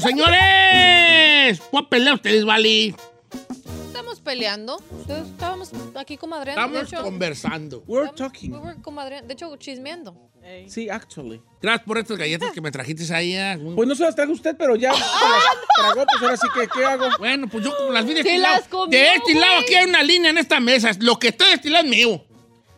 ¡Eso, señores! ¿Cuál pelea ustedes, vale? Estamos peleando. Ustedes estábamos aquí comadreando. de Estamos hecho, conversando. We're we talking. were comadreando. De hecho, chismeando. Sí, actually. Gracias por estas galletas que me trajiste ahí. ah, Pues no se las trajo usted, pero ya se las tragó, pues ahora sí que, ¿qué hago? Bueno, pues yo como las vi de este lado. comió, de este lado aquí hay una línea en esta mesa. Lo que está de este lado es mío.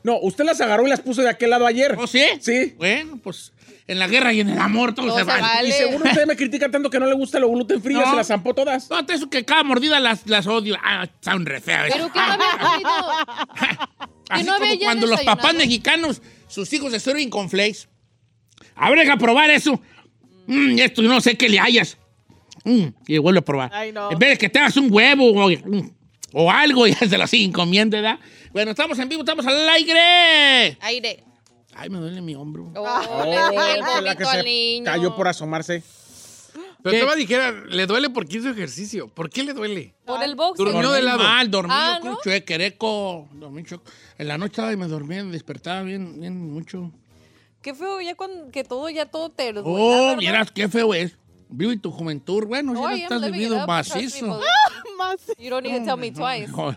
No, usted las agarró y las puso de aquel lado ayer. ¿Oh, sí? Sí. Bueno, pues en la guerra y en el amor todo, Todo se se vale. vale. Y según usted me critica tanto que no le gusta lo gluten frío, No. se las zampó todas. Todo eso que cada mordida las, las odio. Ah, son re feas. Pero que no había. Así no como cuando los papás mexicanos, sus hijos se sirven con flakes. A ver, deja probar eso. Mm, esto no sé qué le hayas. Mm, y vuelve a probar. Ay, no. En vez de que te hagas un huevo mm, o algo, ya se lo siguen comiendo, ¿verdad? Bueno, estamos en vivo, estamos al aire. Aire. Ay, me duele mi hombro. Oh, le di el la que se niño. cayó por asomarse. Pero te dijera, le duele porque hizo ejercicio. ¿Por qué le duele? Por el box. Durmió Dormí de lado. mal, dormí Ah, ¿no? dormí chueco. En la noche estaba y me dormía, me despertaba bien, bien mucho. Qué feo ya cuando que todo ya todo te duele, Oh, miras qué feo es. Vivo y tu juventud. Bueno, Oh, ya estás vivido me, macizo. Más. You don't need to tell me twice. No,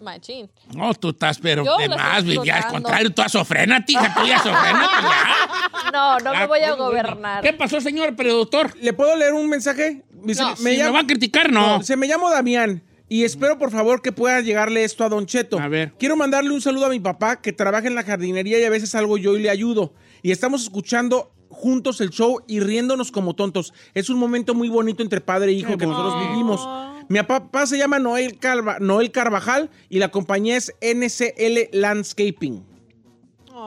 Machín. no, tú estás, pero de más, ya al contrario, tú sofrénate, hija, tú ya sofrénate, ya. No, no me voy a pues, gobernar. ¿Qué pasó, señor productor? ¿Le puedo leer un mensaje? No. Si me va a criticar, no. No, se me llamo Damián y espero por favor que pueda llegarle esto a Don Cheto. A ver. Quiero mandarle un saludo a mi papá que trabaja en la jardinería y a veces salgo yo y le ayudo. Y estamos escuchando juntos el show y riéndonos como tontos. Es un momento muy bonito entre padre e hijo que nosotros vivimos. Mi papá se llama Noel, Calva- Noel Carvajal y la compañía es NCL Landscaping.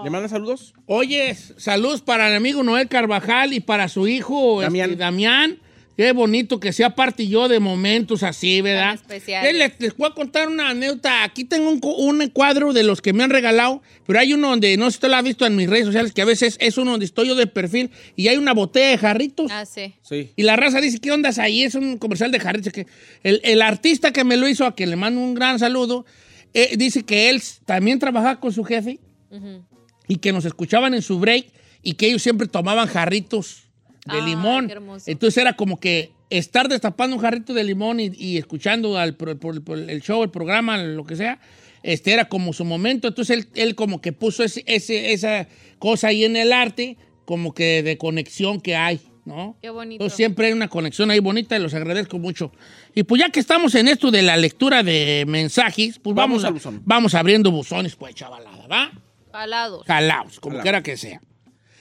¿Le manda saludos? Oye, saludos para el amigo Noel Carvajal y para su hijo Damián. Damián. Damián. Qué bonito que sea parte yo de momentos así, ¿verdad? Les, les voy a contar una anécdota. Aquí tengo un, cu- un cuadro de los que me han regalado, pero hay uno donde, no sé si usted lo ha visto en mis redes sociales, que a veces es uno donde estoy yo de perfil y hay una botella de jarritos. Ah, sí. Sí. Y la raza dice, ¿qué onda ahí? Es un comercial de jarritos. Que el, el artista que me lo hizo, a quien le mando un gran saludo, eh, dice que él también trabajaba con su jefe y que nos escuchaban en su break y que ellos siempre tomaban jarritos de Ay, limón. Entonces era como que estar destapando un jarrito de limón y, y escuchando al, pro- por- por el show, el programa, lo que sea, este era como su momento. Entonces él, él como que puso ese, ese- esa cosa ahí en el arte, como que de conexión que hay, ¿no? Qué bonito. Entonces siempre hay una conexión ahí bonita y los agradezco mucho. Y pues ya que estamos en esto de la lectura de mensajes, pues Vamos vamos, a- vamos abriendo buzones, pues chavalada, ¿va? Jalados. Jalaos, como quiera que sea.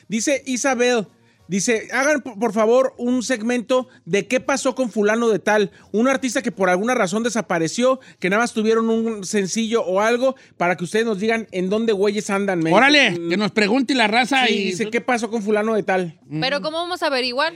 Dice Isabel, dice, hagan por favor un segmento de qué pasó con fulano de tal, un artista que por alguna razón desapareció, que nada más tuvieron un sencillo o algo, para que ustedes nos digan en dónde güeyes andan. men. Órale, Mm, que nos pregunte la raza sí, y... dice, ¿qué pasó con fulano de tal? Pero ¿cómo vamos a averiguar?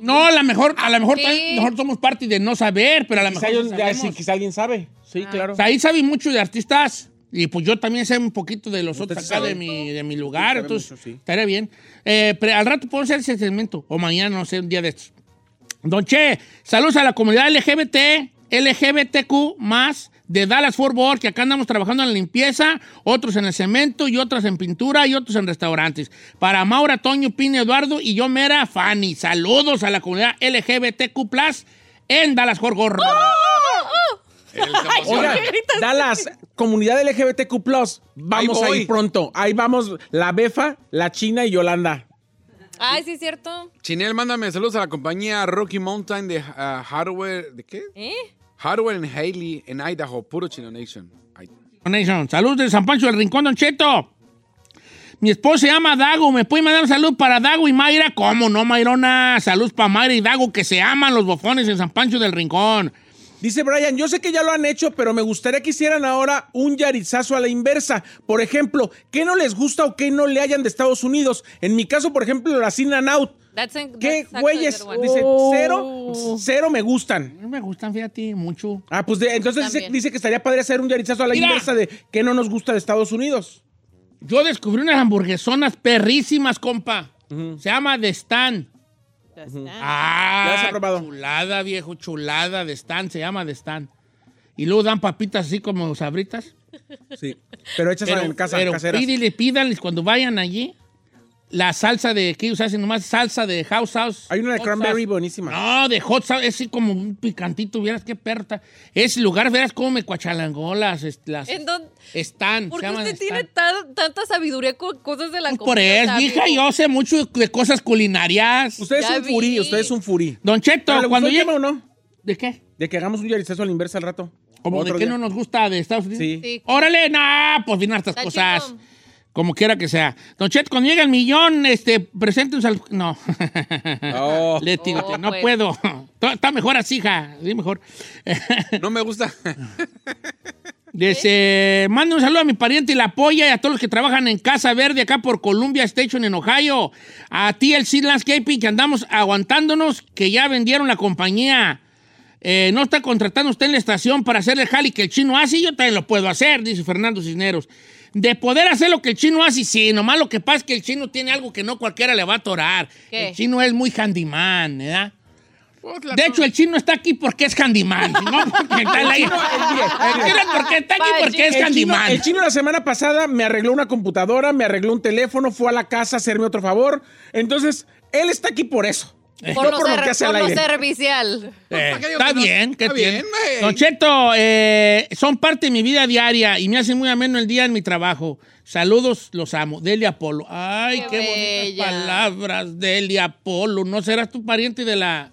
No, a lo mejor, a lo mejor, Sí. nosotros somos parte de no saber, pero a lo mejor sí, quizá alguien sabe. Sí, claro. O sea, ahí sabe mucho de artistas y pues yo también sé un poquito de los otros acá sabe. de mi, de mi lugar, entonces mucho, sí. estaría bien. Eh, pero al rato puedo hacer ese segmento, o mañana, no sé, un día de estos. Don Che, saludos a la comunidad LGBT, LGBTQ más de Dallas Fort Worth, que acá andamos trabajando en la limpieza, otros en el cemento y otros en pintura y otros en restaurantes. Para Maura, Toño, Pino, Eduardo y yo, Mera Fanny. Saludos a la comunidad LGBTQ plus en Dallas Fort Worth. Oiga, Dallas, comunidad LGBTQ+, vamos Ahí a voy. ir pronto. Ahí vamos la Befa, la China y Yolanda. Ay, sí, es cierto. Chinel, mándame saludos a la compañía Rocky Mountain de ah, Hardware. ¿De qué? ¿Eh? Hardware en Haley, en Idaho. Puro Chino Nation. Nation. Saludos de San Pancho del Rincón, Don Cheto. Mi esposo se llama Dago. ¿Me puede mandar un saludo para Dago y Mayra? ¿Cómo no, Mayrona? Saludos para Mayra y Dago, que se aman los bofones en San Pancho del Rincón. Dice Brian, yo sé que ya lo han hecho, pero me gustaría que hicieran ahora un yarizazo a la inversa. Por ejemplo, ¿qué no les gusta o qué no le hayan de Estados Unidos? En mi caso, por ejemplo, la In and Out. That's an- ¿Qué that's güeyes? Dice, Oh. cero, cero me gustan. No me gustan, fíjate, mucho. Ah, pues de- entonces dice, que estaría padre hacer un yarizazo a la Mira. inversa de qué no nos gusta de Estados Unidos. Yo descubrí unas hamburguesonas perrísimas, compa. Se llama The Stand. Ah, ¿Ya has probado? chulada, viejo, chulada de Stand. Se llama The Stand. Y luego dan papitas así como sabritas. Sí. Pero hechas Pero, en casa, pero caseras. pídele, pídales cuando vayan allí la salsa de, ¿qué ellos hacen? Nomás salsa de House House. Hay una de cranberry sauce. buenísima. No, de hot sauce, es así como un picantito, vieras qué perta. Ese lugar, verás cómo me cuachalangó las... las ¿En dónde? Están, ¿Por qué usted tiene tan- tanta sabiduría con cosas de la Pues comida? por eso, hija, yo sé mucho de cosas culinarias. Usted es Ya un furí, vi. usted es un furí. Don Cheto, ¿Pero le cuando llegue... o no? ¿De qué? De que hagamos un yarizazo a la inversa al rato. ¿Como de día. no nos gusta de Estados Unidos? Sí. Sí. Órale, nah, pues vienen hartas cosas. Como quiera que sea. Don Cheto, cuando llegue el millón, este, presente un sal... No. Oh. Oh, no pues. puedo. Está mejor así, hija. Sí, mejor. no me gusta. Dice, manda un saludo a mi pariente y la polla y a todos los que trabajan en Casa Verde acá por Columbia Station en Ohio. A ti, el Seed Landscaping, que andamos aguantándonos, que ya vendieron la compañía. Eh, no está contratando usted en la estación para hacer el jali que el chino hace, yo también lo puedo hacer, dice Fernando Cisneros. De poder hacer lo que el chino hace, sí, nomás lo que pasa es que el chino tiene algo que no cualquiera le va a atorar. ¿Qué? El chino es muy handyman, ¿verdad? Pues, De hecho, el chino está aquí porque es handyman, no porque está en la- El chino es porque está aquí porque es El chino, handyman. el chino la semana pasada me arregló una computadora, me arregló un teléfono, fue a la casa a hacerme otro favor. Entonces, él está aquí por eso. Por no lo, por lo ser- que hace por al lo aire. servicial. Eh, ¿para qué digo está que no? bien, ¿qué Está tiene? bien, güey. Don Cheto, eh, son parte de mi vida diaria y me hacen muy ameno el día en mi trabajo. Saludos, los amo. Delia Apolo. Ay, qué, Qué bonitas palabras, Delia Apolo. ¿No serás tu pariente de la,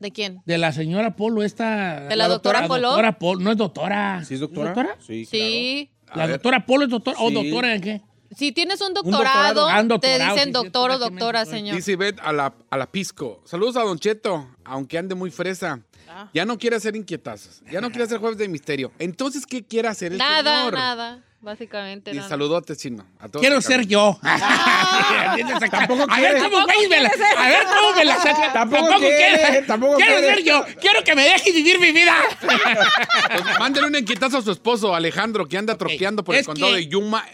¿De quién? de la señora Apolo, esta? ¿De la doctora Apolo? doctora Apolo. No es doctora. ¿Sí es doctora? Sí, Sí. ¿La A ver. doctora Apolo es doctora? ¿O doctora en qué? Si tienes un doctorado. doctorado, Ah, te dicen sí, doctor o doctora, señor. Dice Ivette a la, a la Pisco. Saludos a Don Cheto, aunque ande muy fresa. Ah. Ya no quiere hacer inquietazos. Ya no quiere hacer jueves de misterio. Entonces, ¿qué quiere hacer el Nada, señor? nada. Básicamente Y nada. saludotes, chino. a todos Quiero ser yo. Tampoco a ver cómo me la, a ver cómo me la saca. Tampoco quiere, tampoco quiero quiere. ser yo. Quiero que me dejes vivir mi vida. Pues, mándale un inquietazo a su esposo, Alejandro, que anda troqueando por el condado que- de Yuma,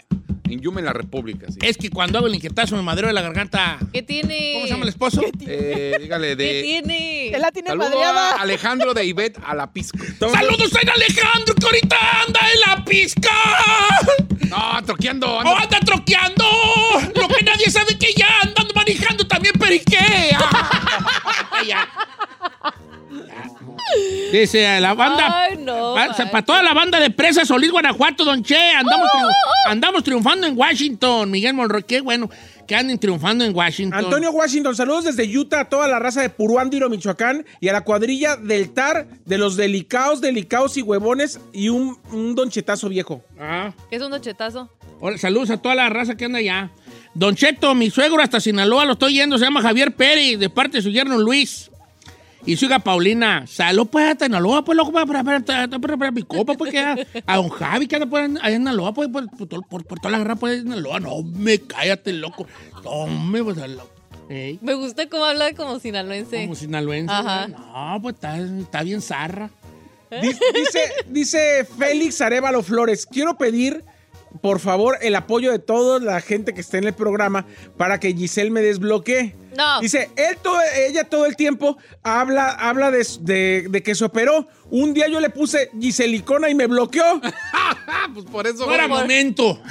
en Yuma, en la República. sí. Es que cuando hago el inquietazo me madreo de la garganta. ¿Qué tiene? ¿Cómo se llama el esposo? Eh, dígale ¿Qué de... tiene? Él la tiene Saludo a. Alejandro de Ivette a la Pisco. ¡Saludos a Alejandro que ahorita anda en la pizca! No, troqueando. ¡Oh, anda- anda troqueando! Lo que nadie sabe que ya andando manejando también periquea. Ya. Dice la banda. Ay, no. Para toda la banda de Presa Solís, Guanajuato, Don Che, andamos, triun- andamos triunfando en Washington. Miguel Monroy, qué bueno que anden triunfando en Washington. Antonio Washington, saludos desde Utah a toda la raza de Puruándiro, Michoacán y a la cuadrilla del TAR de los delicados, delicados y huevones y un, un donchetazo viejo. Ah. ¿Qué es un dochetazo? Hola, saludos a toda la raza que anda allá. Don Cheto, mi suegro hasta Sinaloa lo estoy yendo, se llama Javier Pérez, de parte de su yerno Luis. Y su hija Paulina. Salud, pues, a Sinaloa, pues, loco, para, para, mi copa, pues, que a, a don Javi, que anda por allá en Sinaloa, pues, por, por, por- toda la guerra, pues, en Sinaloa. No, me cállate, loco. No, me, pues, Me gusta cómo habla como sinaloense. como sinaloense. Ajá. No, pues, está, está bien zarra. Di- Dice, dice Félix Arevalo Flores, quiero pedir, por favor, el apoyo de toda la gente que está en el programa para que Giselle me desbloquee. No. Dice, él todo- ella todo el tiempo habla, habla de, de- de que se operó. Un día yo le puse Giselicona y me bloqueó. Pues por eso. No era güey. momento.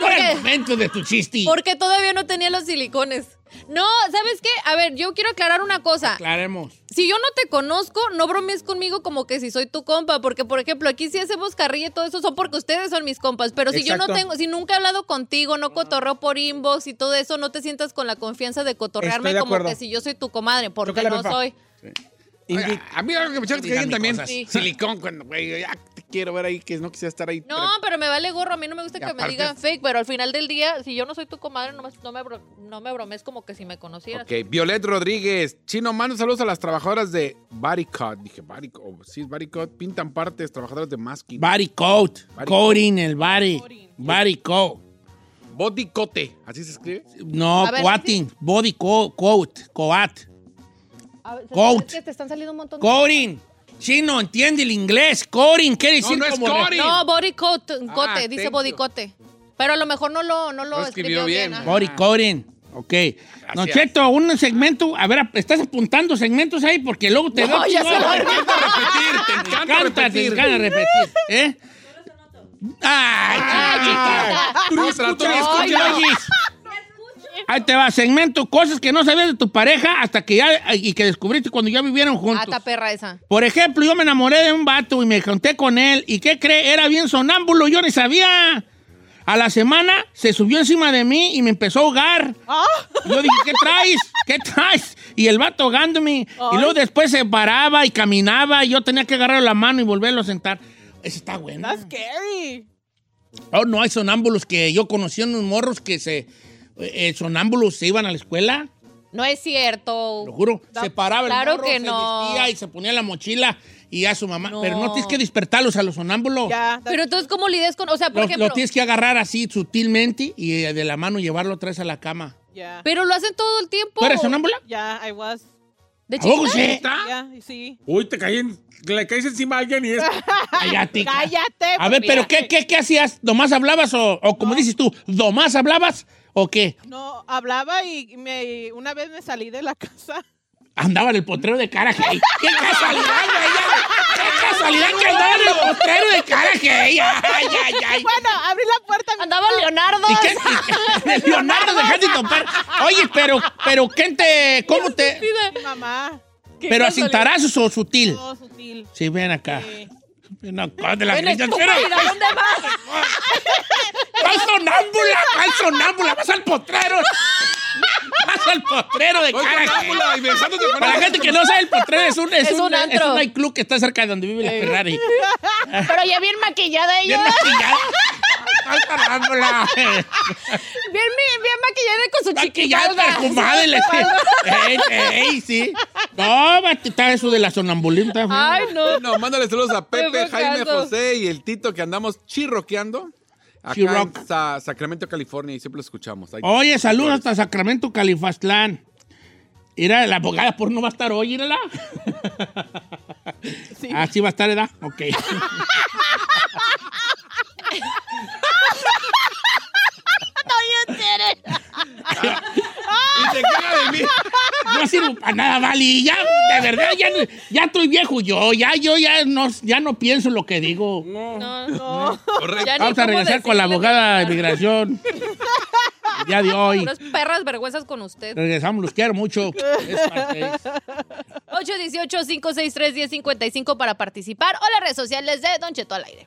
No era el momento de tu chiste. Porque todavía no tenía los silicones. No, ¿sabes qué? A ver, yo quiero aclarar una cosa. Aclaremos. si yo no te conozco, no bromees conmigo como que si soy tu compa, porque por ejemplo, aquí sí hacemos carrilla y todo eso son porque ustedes son mis compas, pero si yo no tengo, si nunca he hablado contigo, no cotorreo por inbox y todo eso, no te sientas con la confianza de cotorrearme Estoy de como acuerdo. que si yo soy tu comadre, porque no soy. Ingrid, A mí algo que me choca es que también. Sí. silicón cuando, güey, ya te quiero ver ahí, que no quisiera estar ahí. No, pero me vale gorro, a mí no me gusta que me digan fake, pero al final del día, si yo no soy tu comadre, no me, no me, no me bromees como que si me conocieras. Ok, Violet Rodríguez. Chino, mando saludos a las trabajadoras de Bodycut. Dije Bodycut. oh, sí, es Bodycut. Pintan partes, trabajadoras de masking. Body coat. Body Coating, el body. Body coat. Bodycote. ¿Así se escribe? No, coating. Body co- coat. Coat. Ver, Coat. es que te están saliendo un montón de... Coating. Chino, entiende el inglés. Coating quiere No, decir no es como... coating. No, body coat, cote, Ah, dice thank body you. cote. Pero a lo mejor no lo, no lo No escribió, escribió bien. bien. Body coating. Ok. Don Cheto, un segmento. A ver, ¿estás apuntando segmentos ahí? Porque luego te No, veo ya se lo Te encanta repetir, te encanta encanta, te repetir. encanta repetir. ¿Eh? ¡Ay, chiquita! Otra, tú Ay, escuchas. oyes. Ahí te va, segmento, cosas que no sabías de tu pareja hasta que ya, y que descubriste cuando ya vivieron juntos. Ata perra esa. Por ejemplo, yo me enamoré de un vato y me conté con él. ¿Y qué cree? Era bien sonámbulo, yo ni sabía. A la semana se subió encima de mí y me empezó a ahogar. Y Yo dije, ¿qué traes? ¿Qué traes? Y el vato ahogándome. Y luego después se paraba y caminaba y yo tenía que agarrar la mano y volverlo a sentar. Eso está bueno. That's scary. Oh, no, hay sonámbulos que yo conocí unos morros que se... eh, sonámbulos se iban a la escuela. No es cierto. Lo juro. Se paraba Claro el morro, que se no. vestía y se ponía la mochila y a su mamá. No. Pero no tienes que despertarlos a los sonámbulos. Yeah. Pero entonces, ¿cómo lidias con...? O sea, por Lo, ejemplo... lo tienes que agarrar así sutilmente y eh, de la mano llevarlo otra vez a la cama. Yeah. Pero lo hacen todo el tiempo. ¿Tú eres sonámbula? Yeah, I was. ¿De ¿A poco chiquita? sí? Yeah, sí. Uy, te caí en- le caes encima a alguien y es. Cállate. Cállate. A ver, pues, pero. ¿qué, qué, qué hacías? ¿Nomás hablabas o, o como dices tú, nomás hablabas o qué? No, hablaba y me, una vez me salí de la casa. Andaba en el potrero de Carajay. ¡Qué casualidad, güey! ¡Qué casualidad que andaba en el potrero de Carajay! ¡Ay, ay, ay! Bueno, abrí la puerta. Andaba Leonardo. ¿Y qué? Leonardo, dejaste de topar. Oye, pero, pero, ¿quién te, cómo te? Mamá. ¿Pero a cintarazos o sutil? Todo sutil. Sí, ven acá. Sí. Acá de grillas. estúpida, Espera. ¿dónde vas? ¿Cuál sonámbula? ¿Cuál sonámbula? Vas al potrero. Vas al potrero de y con Para la gente que no sabe, el potrero es un, es Es un, un es antro. un nightclub que está cerca de donde vive la Ferrari. Pero ya bien maquillada Bien ella. maquillada. ¿Cuál sonámbula? Bien, bien, bien maquillada con su Maquillada, perfumada. y le- ey, ey, sí. No, va, está eso de la sonambulismo. Ay, no. No, mándale saludos a Pepe, Jaime. José y el Tito que andamos chirroqueando acá en Sa- Sacramento, California y siempre lo escuchamos. Ahí- Oye, saludos hasta Sacramento, Califastlán. Mira, la abogada por no va a estar hoy, mírala. Sí. Así va a estar, ¿verdad? Ok. Y te caga de mí. No sirvo para nada, Vali. Ya, de verdad, ya, ya estoy viejo yo. Ya, yo ya no, ya no pienso lo que digo. No, No. Correcto. Ya ni Vamos a regresar con la abogada de migración. El día de hoy. Puras perras vergüenzas con usted. Regresamos, los quiero mucho. Es parte- 818-563-1055 para participar o las redes sociales de Don Cheto al aire.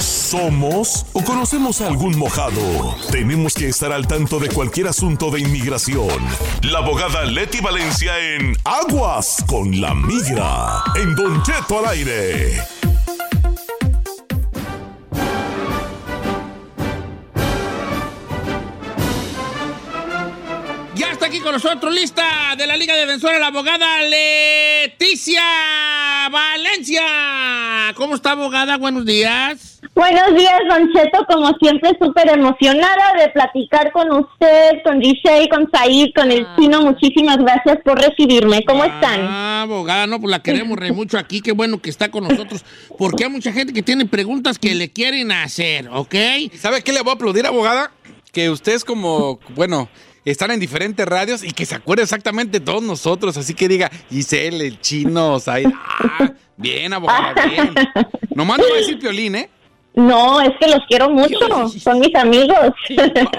somos o conocemos a algún mojado. Tenemos que estar al tanto de cualquier asunto de inmigración. La abogada Leti Valencia en Aguas con la Migra. En Don Cheto al aire. Ya está aquí con nosotros, lista de la Liga Defensora, la abogada Leticia Valencia. ¿Cómo está, abogada? Buenos días. Buenos días, Don Cheto. Como siempre, súper emocionada de platicar con usted, con Giselle, con Said, con el chino. Muchísimas gracias por recibirme. ¿Cómo están? Ah, abogada, no, pues la queremos re mucho aquí. Qué bueno que está con nosotros. Porque hay mucha gente que tiene preguntas que le quieren hacer, ¿ok? ¿Sabe qué le voy a aplaudir, abogada? Que usted es como, bueno, están en diferentes radios y que se acuerde exactamente de todos nosotros. Así que diga, Giselle, el chino, Said. Ah, bien, abogada, bien. Nomás no va a decir piolín, ¿eh? No, es que los quiero mucho. Son mis amigos.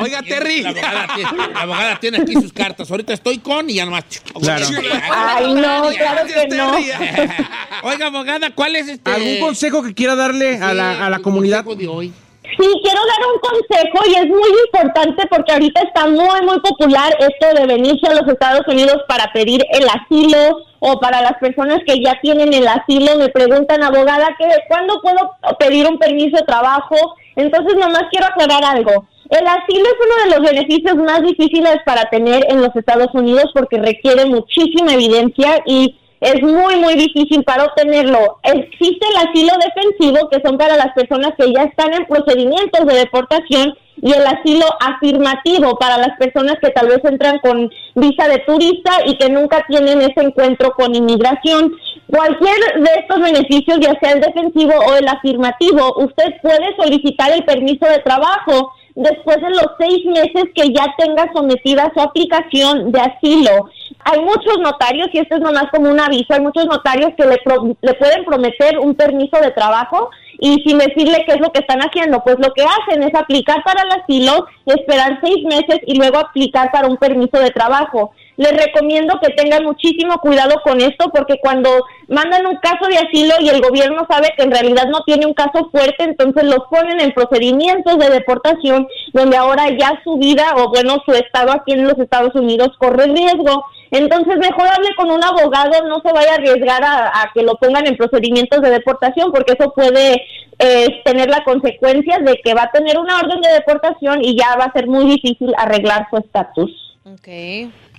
Oiga, Terry. La abogada, tiene, la abogada tiene aquí sus cartas. Ahorita estoy con y ya nomás. Claro. Ay, no, claro que no. Oiga, abogada, ¿cuál es este? ¿Algún consejo que quiera darle a la, a la comunidad? de hoy? Sí, quiero dar un consejo y es muy importante porque ahorita está muy, muy popular esto de venirse a los Estados Unidos para pedir el asilo o para las personas que ya tienen el asilo. Me preguntan, abogada, que ¿cuándo puedo pedir un permiso de trabajo? Entonces, nomás quiero aclarar algo. El asilo es uno de los beneficios más difíciles para tener en los Estados Unidos porque requiere muchísima evidencia y es muy, muy difícil para obtenerlo. Existe el asilo defensivo, que son para las personas que ya están en procedimientos de deportación, y el asilo afirmativo para las personas que tal vez entran con visa de turista y que nunca tienen ese encuentro con inmigración. Cualquier de estos beneficios, ya sea el defensivo o el afirmativo, usted puede solicitar el permiso de trabajo después de los seis meses que ya tenga sometida su aplicación de asilo. Hay muchos notarios, y esto es nomás como un aviso, hay muchos notarios que le, pro- le pueden prometer un permiso de trabajo y sin decirle qué es lo que están haciendo, pues lo que hacen es aplicar para el asilo, esperar seis meses y luego aplicar para un permiso de trabajo. Les recomiendo que tengan muchísimo cuidado con esto porque cuando mandan un caso de asilo y el gobierno sabe que en realidad no tiene un caso fuerte, entonces los ponen en procedimientos de deportación donde ahora ya su vida o bueno su estado aquí en los Estados Unidos corre riesgo. Entonces mejor hable con un abogado, no se vaya a arriesgar a, que lo pongan en procedimientos de deportación porque eso puede eh, tener la consecuencia de que va a tener una orden de deportación y ya va a ser muy difícil arreglar su estatus. Ok.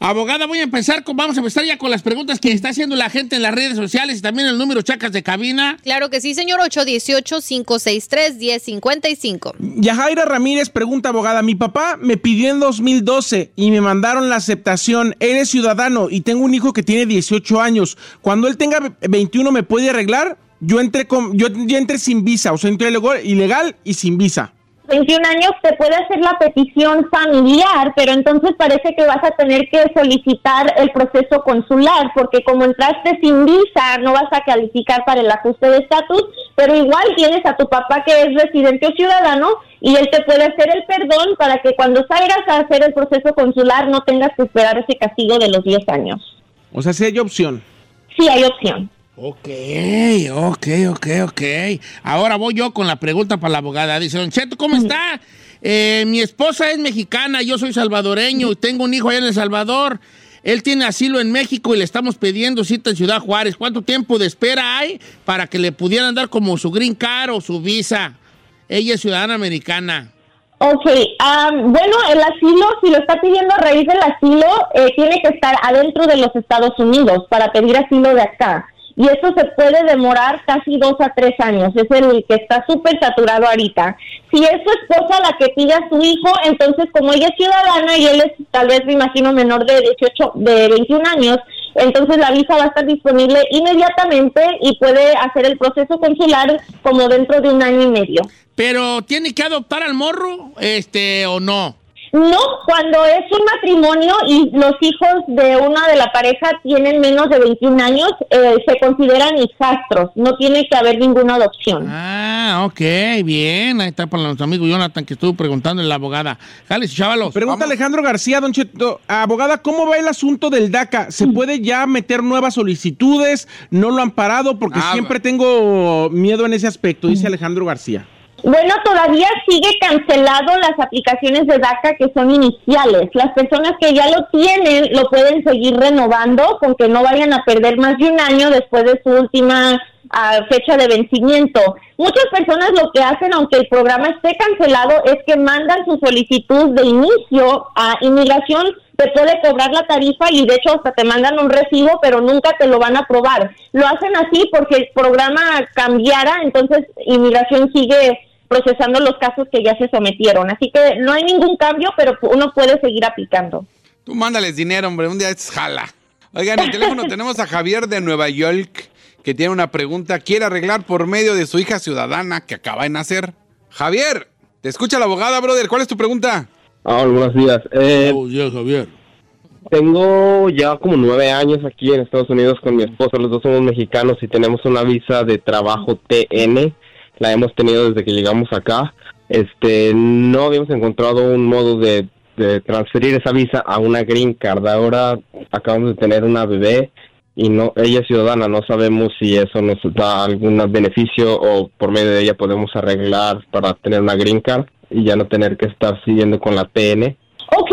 Abogada, voy a empezar con, vamos a empezar ya con las preguntas que está haciendo la gente en las redes sociales y también el número chacas de cabina. Claro que sí, señor. 818-563-1055. Yajaira Ramírez pregunta, abogada, mi papá me pidió en 2012 y me mandaron la aceptación. Él es ciudadano y tengo un hijo que tiene 18 años. Cuando él tenga 21, ¿me puede arreglar? Yo entré, con, yo, yo entré sin visa, o sea, entré ilegal- ilegal y sin visa. 21 años te puede hacer la petición familiar, pero entonces parece que vas a tener que solicitar el proceso consular, porque como entraste sin visa, no vas a calificar para el ajuste de estatus, pero igual tienes a tu papá que es residente o ciudadano y él te puede hacer el perdón para que cuando salgas a hacer el proceso consular no tengas que esperar ese castigo de los 10 años. O sea, sí hay opción. Sí hay opción. Ok, ok, ok, ok. Ahora voy yo con la pregunta para la abogada. Dice, Don Cheto, ¿cómo está? Eh, mi esposa es mexicana, yo soy salvadoreño y tengo un hijo allá en El Salvador. Él tiene asilo en México y le estamos pidiendo cita en Ciudad Juárez. ¿Cuánto tiempo de espera hay para que le pudieran dar como su green card o su visa? Ella es ciudadana americana. Ok, am, bueno, el asilo, si lo está pidiendo a raíz del asilo, eh, tiene que estar adentro de los Estados Unidos para pedir asilo de acá. Y eso se puede demorar casi dos a tres años. Es el que está súper saturado ahorita. Si es su esposa la que pide a su hijo, entonces como ella es ciudadana y él es tal vez, me imagino, menor de 18, de 21 años, entonces la visa va a estar disponible inmediatamente y puede hacer el proceso consular como dentro de un año y medio. Pero tiene que adoptar al morro, este, o no. No, cuando es un matrimonio y los hijos de una de la pareja tienen menos de 21 años, eh, se consideran hijastros. No tiene que haber ninguna adopción. Ah, ok, bien. Ahí está para nuestro amigo Jonathan que estuvo preguntando en la abogada. Jales, chavalos. Pregunta Alejandro García, don Cheto, abogada, ¿cómo va el asunto del DACA? ¿Se puede ya meter nuevas solicitudes? ¿No lo han parado? Porque Ah, siempre tengo miedo en ese aspecto, dice Alejandro García. Bueno, todavía sigue cancelado las aplicaciones de DACA que son iniciales. Las personas que ya lo tienen lo pueden seguir renovando con que no vayan a perder más de un año después de su última ah, fecha de vencimiento. Muchas personas lo que hacen, aunque el programa esté cancelado, es que mandan su solicitud de inicio a inmigración, te puede cobrar la tarifa y de hecho hasta te mandan un recibo, pero nunca te lo van a aprobar. Lo hacen así porque el programa cambiara, entonces inmigración sigue procesando los casos que ya se sometieron. Así que no hay ningún cambio, pero uno puede seguir aplicando. Tú mándales dinero, hombre, un día es jala. Oigan, en el teléfono tenemos a Javier de Nueva York, que tiene una pregunta. Quiere arreglar por medio de su hija ciudadana que acaba de nacer. Javier, te escucha la abogada, brother. ¿Cuál es tu pregunta? Ah, buenos días. Eh, Buenos días, Javier. tengo ya como nueve años aquí en Estados Unidos con mi esposa. Los dos somos mexicanos y tenemos una visa de trabajo TN. La hemos tenido desde que llegamos acá. Este, no habíamos encontrado un modo de, de transferir esa visa a una green card. Ahora acabamos de tener una bebé y no, ella es ciudadana. No sabemos si eso nos da algún beneficio o por medio de ella podemos arreglar para tener una green card y ya no tener que estar siguiendo con la TN. Ok,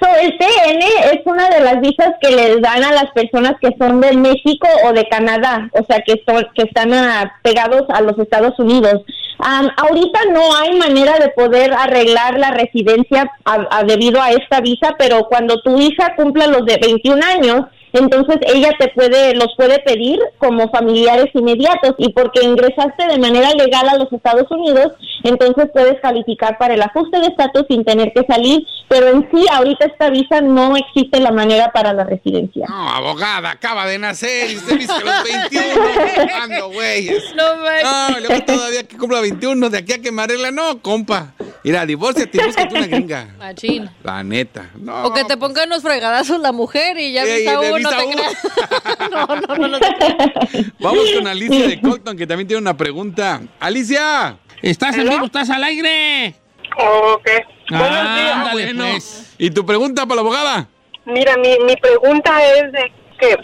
so el TN es una de las visas que les dan a las personas que son de México o de Canadá, o sea, que, son, que están ah, pegados a los Estados Unidos. Ahorita no hay manera de poder arreglar la residencia a- a- debido a esta visa, pero cuando tu hija cumpla los de 21 años, entonces ella te puede los puede pedir como familiares inmediatos y porque ingresaste de manera legal a los Estados Unidos, entonces puedes calificar para el ajuste de estatus sin tener que salir, pero en sí ahorita esta visa no existe la manera para la residencia. No, abogada, acaba de nacer y usted dice que a los 21. ¿Cuándo, güeyes? No. No, luego todavía que cumpla 21, de aquí a que me arregla. No, compa. Mira, divórciate y búscate una gringa. Machín. La neta. No. O que te pongan unos fregadazos la mujer y ya visa de uno, no, no, no, no te creas. Vamos con Alicia de Colton, que también tiene una pregunta. Alicia. ¿Estás en vivo? ¿Estás al aire? Ok. Ah, ándale, bueno. pues. ¿Y tu pregunta para la abogada? Mira, mi, mi pregunta es de que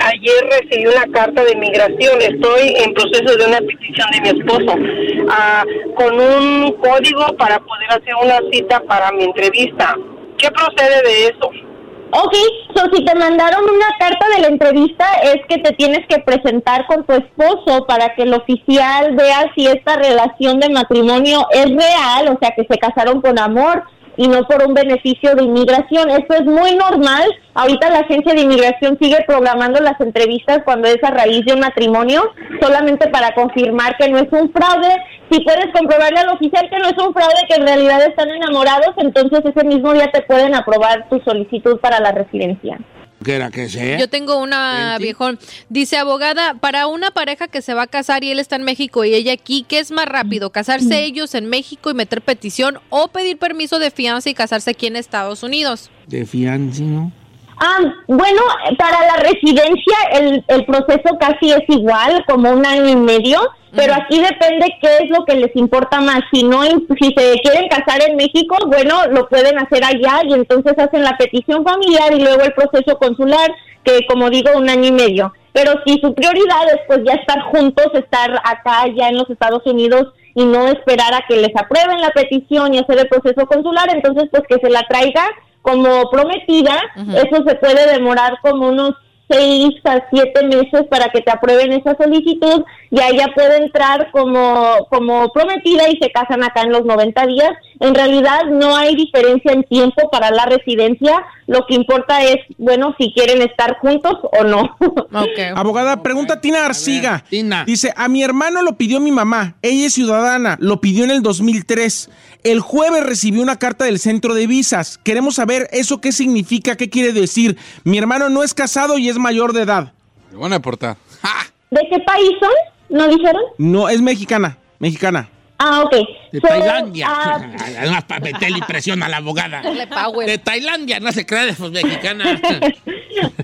ayer recibí una carta de migración. Estoy en proceso de una petición de mi esposo ah, con un código para poder hacer una cita para mi entrevista. ¿Qué procede de eso? Ok, so si te mandaron una carta de la entrevista es que te tienes que presentar con tu esposo para que el oficial vea si esta relación de matrimonio es real, o sea que se casaron con amor y no por un beneficio de inmigración. Esto es muy normal. Ahorita la agencia de inmigración sigue programando las entrevistas cuando es a raíz de un matrimonio, solamente para confirmar que no es un fraude. Si puedes comprobarle al oficial que no es un fraude, que en realidad están enamorados, entonces ese mismo día te pueden aprobar tu solicitud para la residencia. ¿Qué era que sé? Yo tengo una viejón. Dice, abogada, para una pareja que se va a casar y él está en México y ella aquí, ¿qué es más rápido? ¿Casarse ellos en México y meter petición o pedir permiso de fianza y casarse aquí en Estados Unidos? De fianza, ¿no? Ah, bueno, para la residencia el, el proceso casi es igual, como un año y medio, pero aquí depende qué es lo que les importa más. Si no, si se quieren casar en México, bueno, lo pueden hacer allá y entonces hacen la petición familiar y luego el proceso consular, que como digo, un año y medio. pero si su prioridad es pues ya estar juntos, estar acá ya en los Estados Unidos y no esperar a que les aprueben la petición y hacer el proceso consular, entonces pues que se la traiga como prometida, eso se puede demorar como unos seis a siete meses para que te aprueben esa solicitud y ahí ya puede entrar como, como prometida y se casan acá en los 90 días. En realidad no hay diferencia en tiempo para la residencia, lo que importa es, bueno, si quieren estar juntos o no. Abogada, pregunta Tina Arciga. Dice, a mi hermano lo pidió mi mamá, ella es ciudadana, lo pidió en el 2003. El jueves recibió una carta del centro de visas. Queremos saber eso qué significa, qué quiere decir. Mi hermano no es casado y es mayor de edad. Buena portada. ¿De qué país son? ¿No dijeron? No, es mexicana, mexicana. Ah, ok. De So, Tailandia. ah, Además, para meterle presión a la abogada. De Tailandia, no se crea de pues, mexicana.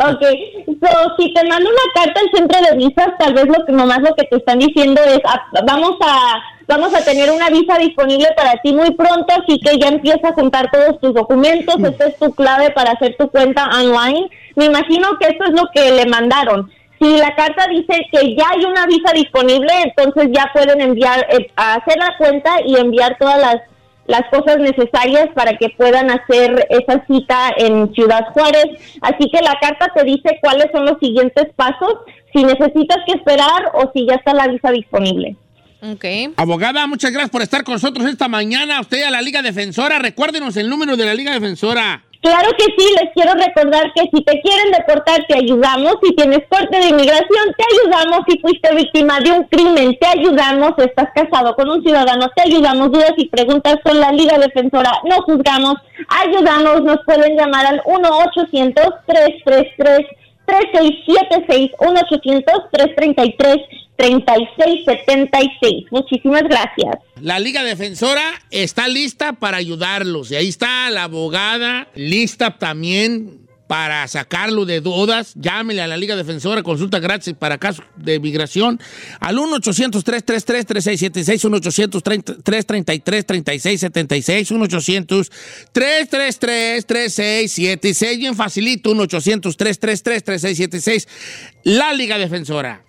Ok, so, si te mando una carta al centro de visas, tal vez lo que nomás lo que te están diciendo es, ah, vamos a vamos a tener una visa disponible para ti muy pronto, así que ya empieza a juntar todos tus documentos, esta es tu clave para hacer tu cuenta online. Me imagino que esto es lo que le mandaron. Si la carta dice que ya hay una visa disponible, entonces ya pueden enviar, eh, hacer la cuenta y enviar todas las las cosas necesarias para que puedan hacer esa cita en Ciudad Juárez. Así que la carta te dice cuáles son los siguientes pasos, si necesitas que esperar o si ya está la visa disponible. Ok. Abogada, muchas gracias por estar con nosotros esta mañana. Usted a la Liga Defensora. Recuérdenos el número de la Liga Defensora. Claro que sí, les quiero recordar que si te quieren deportar, te ayudamos. Si tienes corte de inmigración, te ayudamos. Si fuiste víctima de un crimen, te ayudamos. Estás casado con un ciudadano, te ayudamos. Dudas y preguntas con la Liga Defensora, no juzgamos. Ayudamos, nos pueden llamar al 1-800-333-3676. 1-800-333-3676. Muchísimas gracias. La Liga Defensora está lista para ayudarlos. Y ahí está la abogada lista también para sacarlo de dudas. Llámele a la Liga Defensora, consulta gratis para casos de migración al 1-800-333-3676, 1-800-333-3676, 1-800-333-3676, bien facilito, 1-800-333-3676, la Liga Defensora.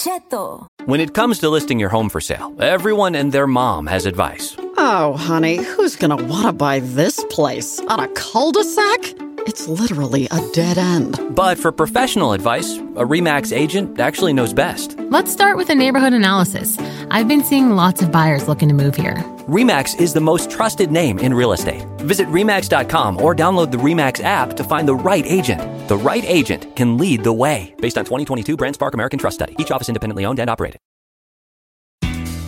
Cheto. When it comes to listing your home for sale, everyone and their mom has advice. Oh, honey, who's gonna want to buy this place? On a cul de sac? It's literally a dead end. But for professional advice, a REMAX agent actually knows best. Let's start with a neighborhood analysis. I've been seeing lots of buyers looking to move here. REMAX is the most trusted name in real estate. Visit REMAX.com or download the REMAX app to find the right agent. The right agent can lead the way. Based on 2022 Brand Spark American Trust Study, each office independently owned and operated.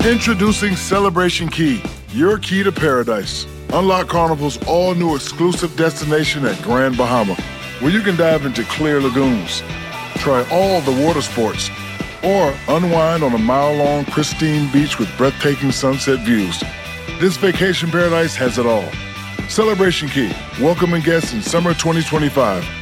Introducing Celebration Key, your key to paradise. Unlock Carnival's all new exclusive destination at Grand Bahama, where you can dive into clear lagoons, try all the water sports, or unwind on a mile long pristine beach with breathtaking sunset views. This vacation paradise has it all. Celebration Key, welcoming guests in summer 2025.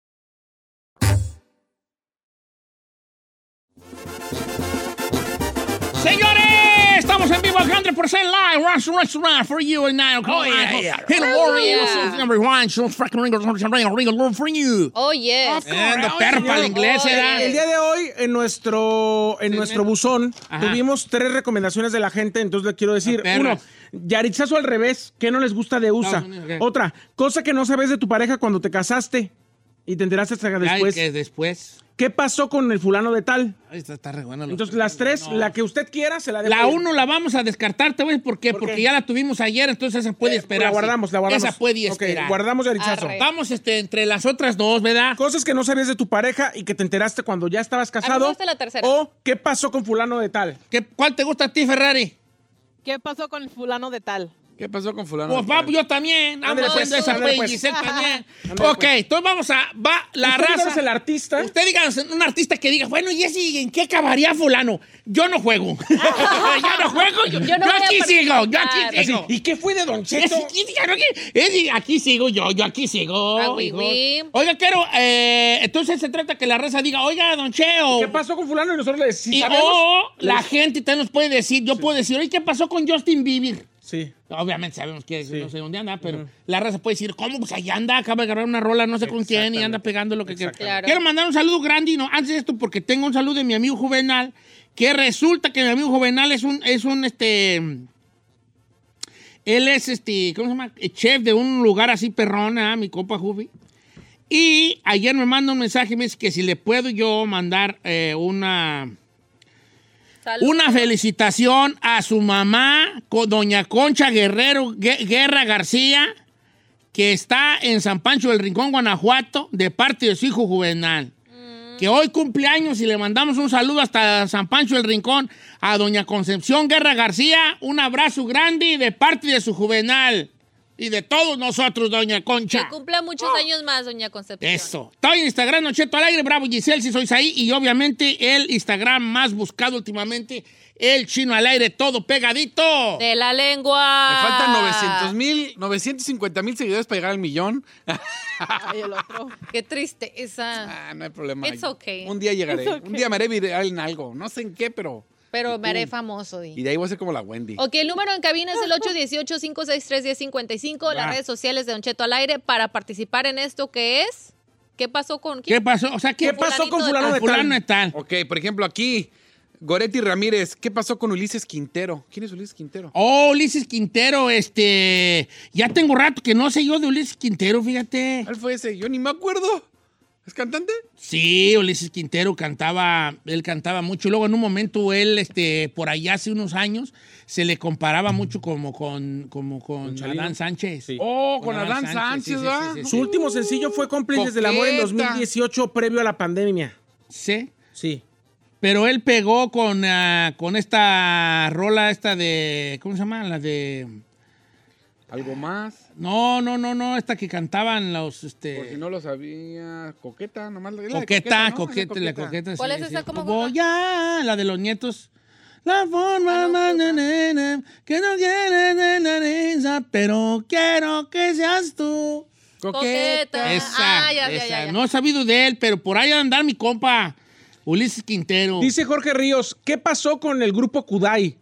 Estamos en vivo 100% live. Rush Restaurant for you and now. Oh, yeah, yeah. Hit Oh, Warriors. Number one. So freaking ring, ring, ring, ring, ring for you. Oh, yes. Ando perro para el inglés, ¿eh? El día de hoy, en nuestro, en nuestro buzón, Ajá. tuvimos tres recomendaciones de la gente, entonces le quiero decir. Uno. Yaritzazo al revés, ¿qué no les gusta de USA? Otra, cosa que no sabes de tu pareja cuando te casaste y te enteraste hasta después. que después. ¿Qué pasó con el fulano de tal? Ay, está, está re bueno. Entonces, las tres, la que usted quiera, se la dejo La ir. uno la vamos a descartar, ¿te ves por qué? Porque ya la tuvimos ayer, entonces esa puede Eh, esperar. la guardamos, la guardamos. Esa puede Ok, esperar. guardamos Yaritzazo. Arre. Vamos este, entre las otras dos, ¿verdad? Cosas que no sabías de tu pareja y que te enteraste cuando ya estabas A mí me casado. gusta la tercera. O qué pasó con fulano de tal. ¿Qué, ¿Cuál te gusta a ti, Ferrari? ¿Qué pasó con el fulano de tal? ¿Qué pasó con fulano? Pues va, yo también. Pues, esa pues, pues. Giselle también. Ándale, ok, pues. entonces vamos a. Va la Usted raza. el artista. Usted diga un artista que diga, bueno, y ese, ¿en qué acabaría fulano? Yo no juego. yo no juego. Yo, Yo no yo aquí sigo. Yo aquí sigo. ¿Y qué fue de Don Cheto? Es- aquí, sigo yo, yo aquí sigo. Ah, oui. Oiga, quiero, eh, entonces se trata que la raza diga, oiga, don Cheo. ¿Qué pasó con fulano? Y nosotros le decimos, Y, sabemos, o la gente también nos puede decir, yo puedo decir, oye, ¿qué pasó con Justin Bieber? Sí. Obviamente sabemos que no sé dónde anda, pero la raza puede decir, ¿cómo? Pues allá anda, acaba de grabar una rola, no sé con quién, y anda pegando lo que quiera. Claro. Quiero mandar un saludo grande, y no, antes de esto, porque tengo un saludo de mi amigo Juvenal, que resulta que mi amigo Juvenal es un, es un, este, él es, este, ¿cómo se llama? Chef de un lugar así perrona, mi compa Juvi. Y ayer me manda un mensaje y me dice que si le puedo yo mandar eh, una... Una felicitación a su mamá, doña Concha Guerrero Gue- Guerra García, que está en San Pancho del Rincón, Guanajuato, de parte de su hijo Juvenal. Que hoy cumpleaños y le mandamos un saludo hasta San Pancho del Rincón a doña Concepción Guerra García. Un abrazo grande de parte de su Juvenal y de todos nosotros, doña Concha. Que cumpla muchos años más, doña Concepción. Eso. Estoy en Instagram, Nocheto al aire, Bravo Giselle, si sois ahí. Y obviamente el Instagram más buscado últimamente, el chino al aire, todo pegadito. De la lengua. Me faltan 900 mil, 950 mil seguidores para llegar al millón. Ay, el otro. Qué tristeza. Ah, no hay problema. It's okay. Un día llegaré. Okay. Un día me haré viral en algo. No sé en qué, pero. Pero me haré famoso, di. Y de ahí voy a ser como la Wendy. Ok, el número en cabina es el 818-563-1055. Las redes sociales de Don Cheto al aire para participar en esto que es. ¿Qué pasó con quién? ¿Qué pasó? O sea, ¿qué, ¿Qué pasó con fulano de tal? fulano de tal? Ok, por ejemplo, aquí, Goretti Ramírez. ¿Qué pasó con Ulises Quintero? ¿Quién es Ulises Quintero? Oh, Ulises Quintero, este. Ya tengo rato que no sé yo de Ulises Quintero, fíjate. ¿Cuál fue ese? Yo ni me acuerdo. ¿Es cantante? Sí, Ulises Quintero cantaba, él cantaba mucho. Luego en un momento él, este, por allá hace unos años, se le comparaba mucho como con, como con. Adán Sánchez. Oh, con Adán Sánchez, sí, sí, ¿verdad? sí, sí. Su último sencillo fue Cómplices del Amor en Coqueta. 2018, previo a la pandemia. Sí. Sí. Pero él pegó con, ah, con esta rola, esta de. ¿Cómo se llama? La de. ¿Algo más? No, no, no, no, esta que cantaban los. Este, Por si no lo sabía. Coqueta, nomás. la de coqueta, ¿no? coqueta, la coqueta. ¿Cuál sí, es sí. esa? ¿Cómo Voy a, la de los nietos. La forma más nena, que no tiene pero quiero que seas tú. Coqueta. Esa, Ah, ya, esa. ya, ya. No he sabido de él, pero por ahí andar mi compa, Ulises Quintero. Dice Jorge Ríos, ¿qué pasó con el grupo Kudai?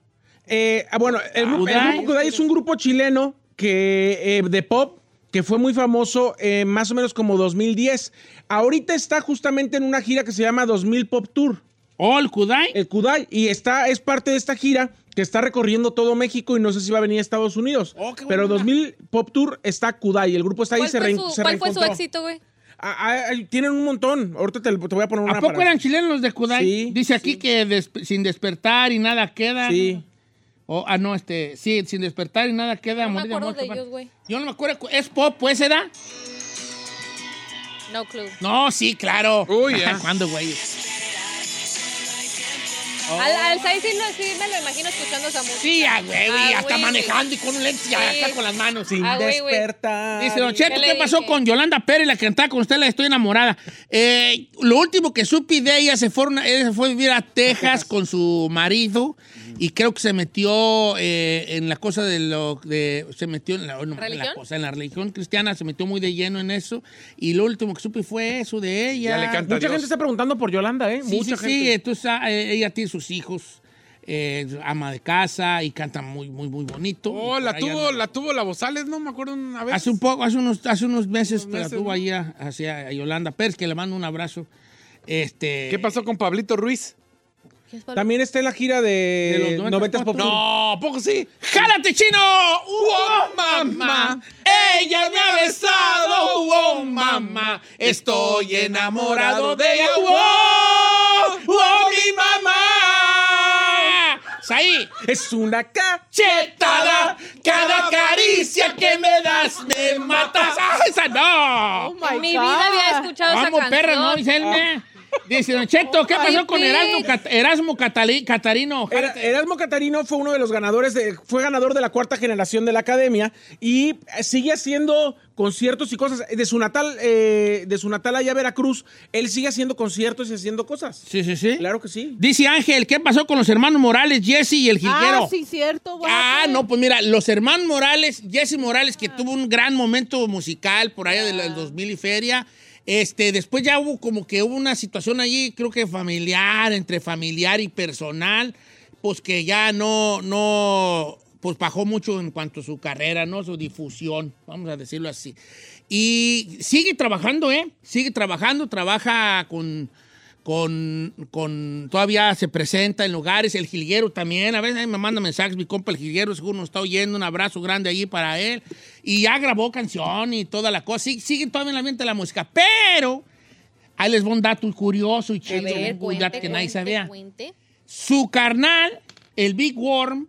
Eh, ah, bueno, el, grupo- el Kudai. grupo Kudai es un grupo chileno que, eh, de pop que fue muy famoso eh, más o menos como 2010. Ahorita está justamente en una gira que se llama 2000 Pop Tour. ¿Oh, el Kudai? El Kudai. Y está, es parte de esta gira que está recorriendo todo México y no sé si va a venir a Estados Unidos. Oh, qué Pero buena. 2000 Pop Tour está Kudai. El grupo está ahí ¿Cuál, se, fue rein- su, se cuál fue su reencontró. éxito, güey? Ah, ah, ah, tienen un montón. Ahorita te, te voy a poner una ¿A poco para- eran chilenos los de Kudai? Sí, Dice aquí que des- sin despertar y nada queda. Sí. Oh, ah, no, este, sí, sin despertar y nada queda. No me morir de acuerdo ellos, güey. Yo no me acuerdo. ¿Es pop, pues, era? No clue. No, sí, claro. Uy, ya. ¿Cuándo, güey? Al, al Sai sí, sí me lo imagino escuchando esa música. Sí, ya, güey, Ah, hasta güey, manejando y con un lente acá con las manos. Sin Ah, despertar. Dice, Don Cheto, ¿Qué ¿qué, pasó con Yolanda Pérez, la que cantaba con usted, la estoy enamorada? Eh, lo último que supe de ella, se, fueron, ella se fue a vivir a Texas con su marido y creo que se metió eh, en la cosa de lo... De, se metió en la, no, en la ¿Religión? cosa, en la religión cristiana, se metió muy de lleno en eso y lo último que supe fue eso de ella. Ya le canta Mucha Dios. gente está preguntando por Yolanda, ¿eh? Sí, Mucha sí, gente. sí, entonces ah, eh, ella tiene sus hijos, eh, ama de casa y canta muy, muy, muy bonito. Oh, la tuvo, la tuvo la Bozales, ¿no? Me acuerdo una vez. Hace un poco, hace unos, hace unos meses, Unos la tuvo ¿no? ahí a- hacia a Yolanda Pérez, que le mando un abrazo. Este, ¿Qué pasó con Pablito Ruiz? También está en la gira de, De los 90 90 Pop. No, ¿a poco sí? ¡Jálate, chino! ¡Oh, mamá! ¡Ella me ha besado! ¡Oh, mamá! Estoy enamorado de ella. ¡Oh, oh, mi mamá! ¡Saí! Es una ca... ¡Chetada! ¡Cada caricia que me das me matas! ¡Ah, esa no! Oh my En mi God. vida había escuchado esa Vamos, canción. perra, ¿no, Iselme? Dice, Don Cheto, ¿qué pasó con Erasmo, Cat- Erasmo Catali- Catarino? Era- Erasmo Catarino fue uno de los ganadores, de, fue ganador de la cuarta generación de la academia y eh, sigue haciendo conciertos y cosas. De su natal, eh, de su natal allá Veracruz, él sigue haciendo conciertos y haciendo cosas. Sí, sí, sí. Claro que sí. Dice Ángel, ¿qué pasó con los hermanos Morales, Jesse y el jilguero? Ah, sí, cierto. guapo. Ah, no, pues mira, los hermanos Morales, Jesse Morales, que tuvo un gran momento musical por allá del, del 2000 y feria. Este, después ya hubo como que hubo una situación allí, creo que familiar, entre familiar y personal, pues que ya no, no, pues bajó mucho en cuanto a su carrera, ¿no? Su difusión, vamos a decirlo así. Y sigue trabajando, ¿eh? Sigue trabajando, trabaja con, con, con, todavía se presenta en lugares, el jilguero también, a veces ahí me manda mensajes, mi compa el jilguero, seguro nos está oyendo, un abrazo grande allí para él, y ya grabó canción y toda la cosa, sigue, sigue todavía en el ambiente de la música, pero ahí les va un dato curioso y chido, un dato que nadie sabía. Su carnal, el Big Worm,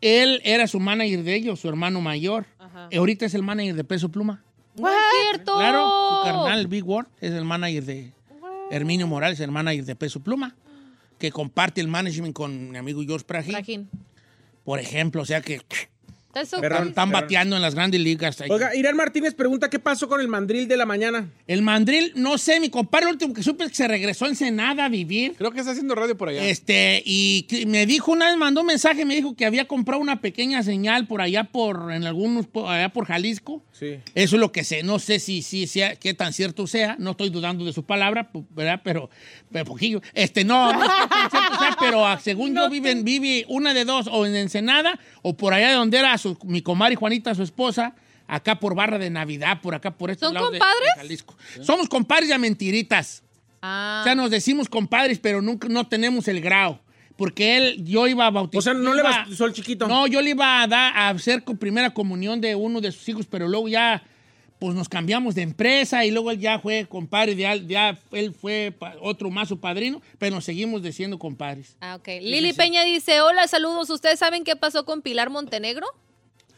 él era su manager de ellos, su hermano mayor, y ahorita es el manager de Peso Pluma. No es cierto. Claro, su carnal, el Big Worm, es el manager de Herminio Morales, manager de Peso Pluma, que comparte el management con mi amigo George Prajín. Prajín. Por ejemplo, o sea que Eso- están, están bateando en las grandes ligas. ahí. Oiga, Irán Martínez pregunta qué pasó con el mandril de la mañana. El mandril, no sé, mi compadre, el último que supe es que se regresó a Ensenada a vivir. Creo que está haciendo radio por allá. Este, y me dijo una vez, mandó un mensaje, me dijo que había comprado una pequeña señal por allá por, en algunos, por allá por Jalisco. Sí. Eso es lo que sé. No sé si, si sea, qué tan cierto sea. No estoy dudando de su palabra, ¿verdad? Pero, pero poquillo. Este, no, no sé qué tan cierto sea, pero ah, según yo viven, vive una de dos, o en Ensenada, o por allá de donde era su- mi comadre Juanita, su esposa, acá por Barra de Navidad, por acá por estos ¿Son lados compadres? de Jalisco. Somos compadres ya mentiritas. Ah. O sea, nos decimos compadres, pero nunca no tenemos el grado. Porque él, yo iba a bautizar. O sea, no le iba- bautizó al chiquito. No, yo le iba a dar a hacer con primera comunión de uno de sus hijos, pero luego ya, pues nos cambiamos de empresa y luego él ya fue compadre, ya, ya él fue pa- otro más su padrino, pero nos seguimos diciendo compadres. Ah, ok. Lili Peña dice, hola, saludos. ¿Ustedes saben qué pasó con Pilar Montenegro?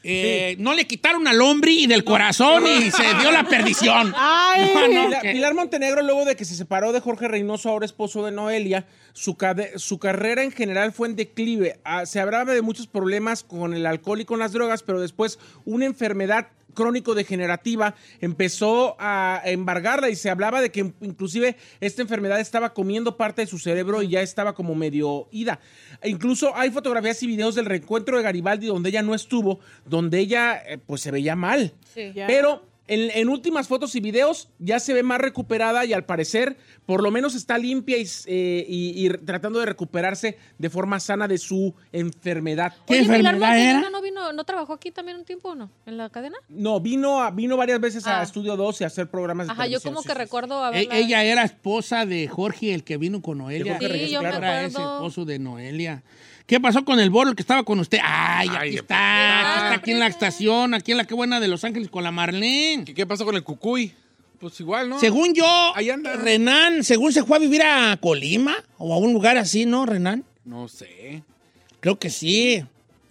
Eh, No le quitaron al hombre y del corazón y se dio la perdición. Ay, No, no, Pilar, que- Pilar Montenegro, luego de que se separó de Jorge Reynoso, ahora esposo de Noelia, su, su carrera en general fue en declive. Ah, se hablaba de muchos problemas con el alcohol y con las drogas, pero después una enfermedad crónico-degenerativa empezó a embargarla y se hablaba de que inclusive esta enfermedad estaba comiendo parte de su cerebro y ya estaba como medio ida. E incluso hay fotografías y videos del reencuentro de Garibaldi donde ella no estuvo, donde ella eh, pues se veía mal. Sí. Pero en, en últimas fotos y videos ya se ve más recuperada y al parecer por lo menos está limpia y, eh, y- y tratando de recuperarse de forma sana de su enfermedad. Oye, Pilar Montenegro no vino, no trabajó aquí también un tiempo o no? ¿En la cadena? No, vino, a- vino varias veces a Ah. Estudio 2 y a hacer programas de Ajá, yo como sí, que sí. recuerdo E- haberla... ella era esposa de Jorge, el que vino con Noelia. Sí, yo me Era ese acuerdo. esposo de Noelia. ¿Qué pasó con el bolo que estaba con usted? Ay, aquí está, aquí está, aquí en la estación, aquí en la que buena de Los Ángeles con la Marlene. ¿Qué, qué pasó con el cucuy? Pues igual, ¿no? Según yo, Ahí anda. Renan, según se fue a vivir a Colima o a un lugar así, ¿no, Renan? No sé. Creo que sí.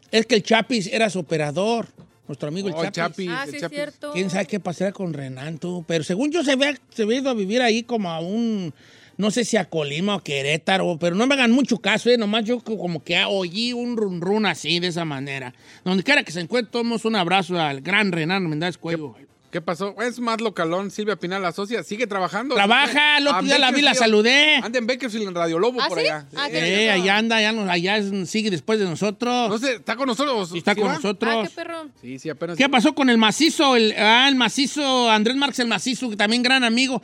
Es que el Chapis era su operador, nuestro amigo el Oh, el Chapis. Chapis, Ah, el sí, es Chapis. cierto. ¿Quién sabe qué pasará con Renan, tú? Pero según yo se había, se había ido a vivir ahí como a un, no sé si a Colima o Querétaro, pero no me hagan mucho caso, ¿eh? Nomás yo como que oí un run run así, de esa manera. Donde quiera que se encuentre, tomamos un abrazo al gran Renan Mendáez Cuello. ¿Qué pasó? Es más localón, Silvia Pinal, la socia, sigue trabajando. Trabaja, el otro día la vi, la saludé. Anda en Bakersfield, en Radio Lobo, ¿Ah, por sí? allá. Ah, Eh, allá anda, allá, nos- allá sigue después de nosotros. No sé, ¿está con nosotros? Sí, está ¿Sí con va? nosotros. Ah, qué perro. Sí, sí, apenas. ¿Qué pasó con el macizo? El, ah, el macizo, Andrés Marx el macizo, que también gran amigo.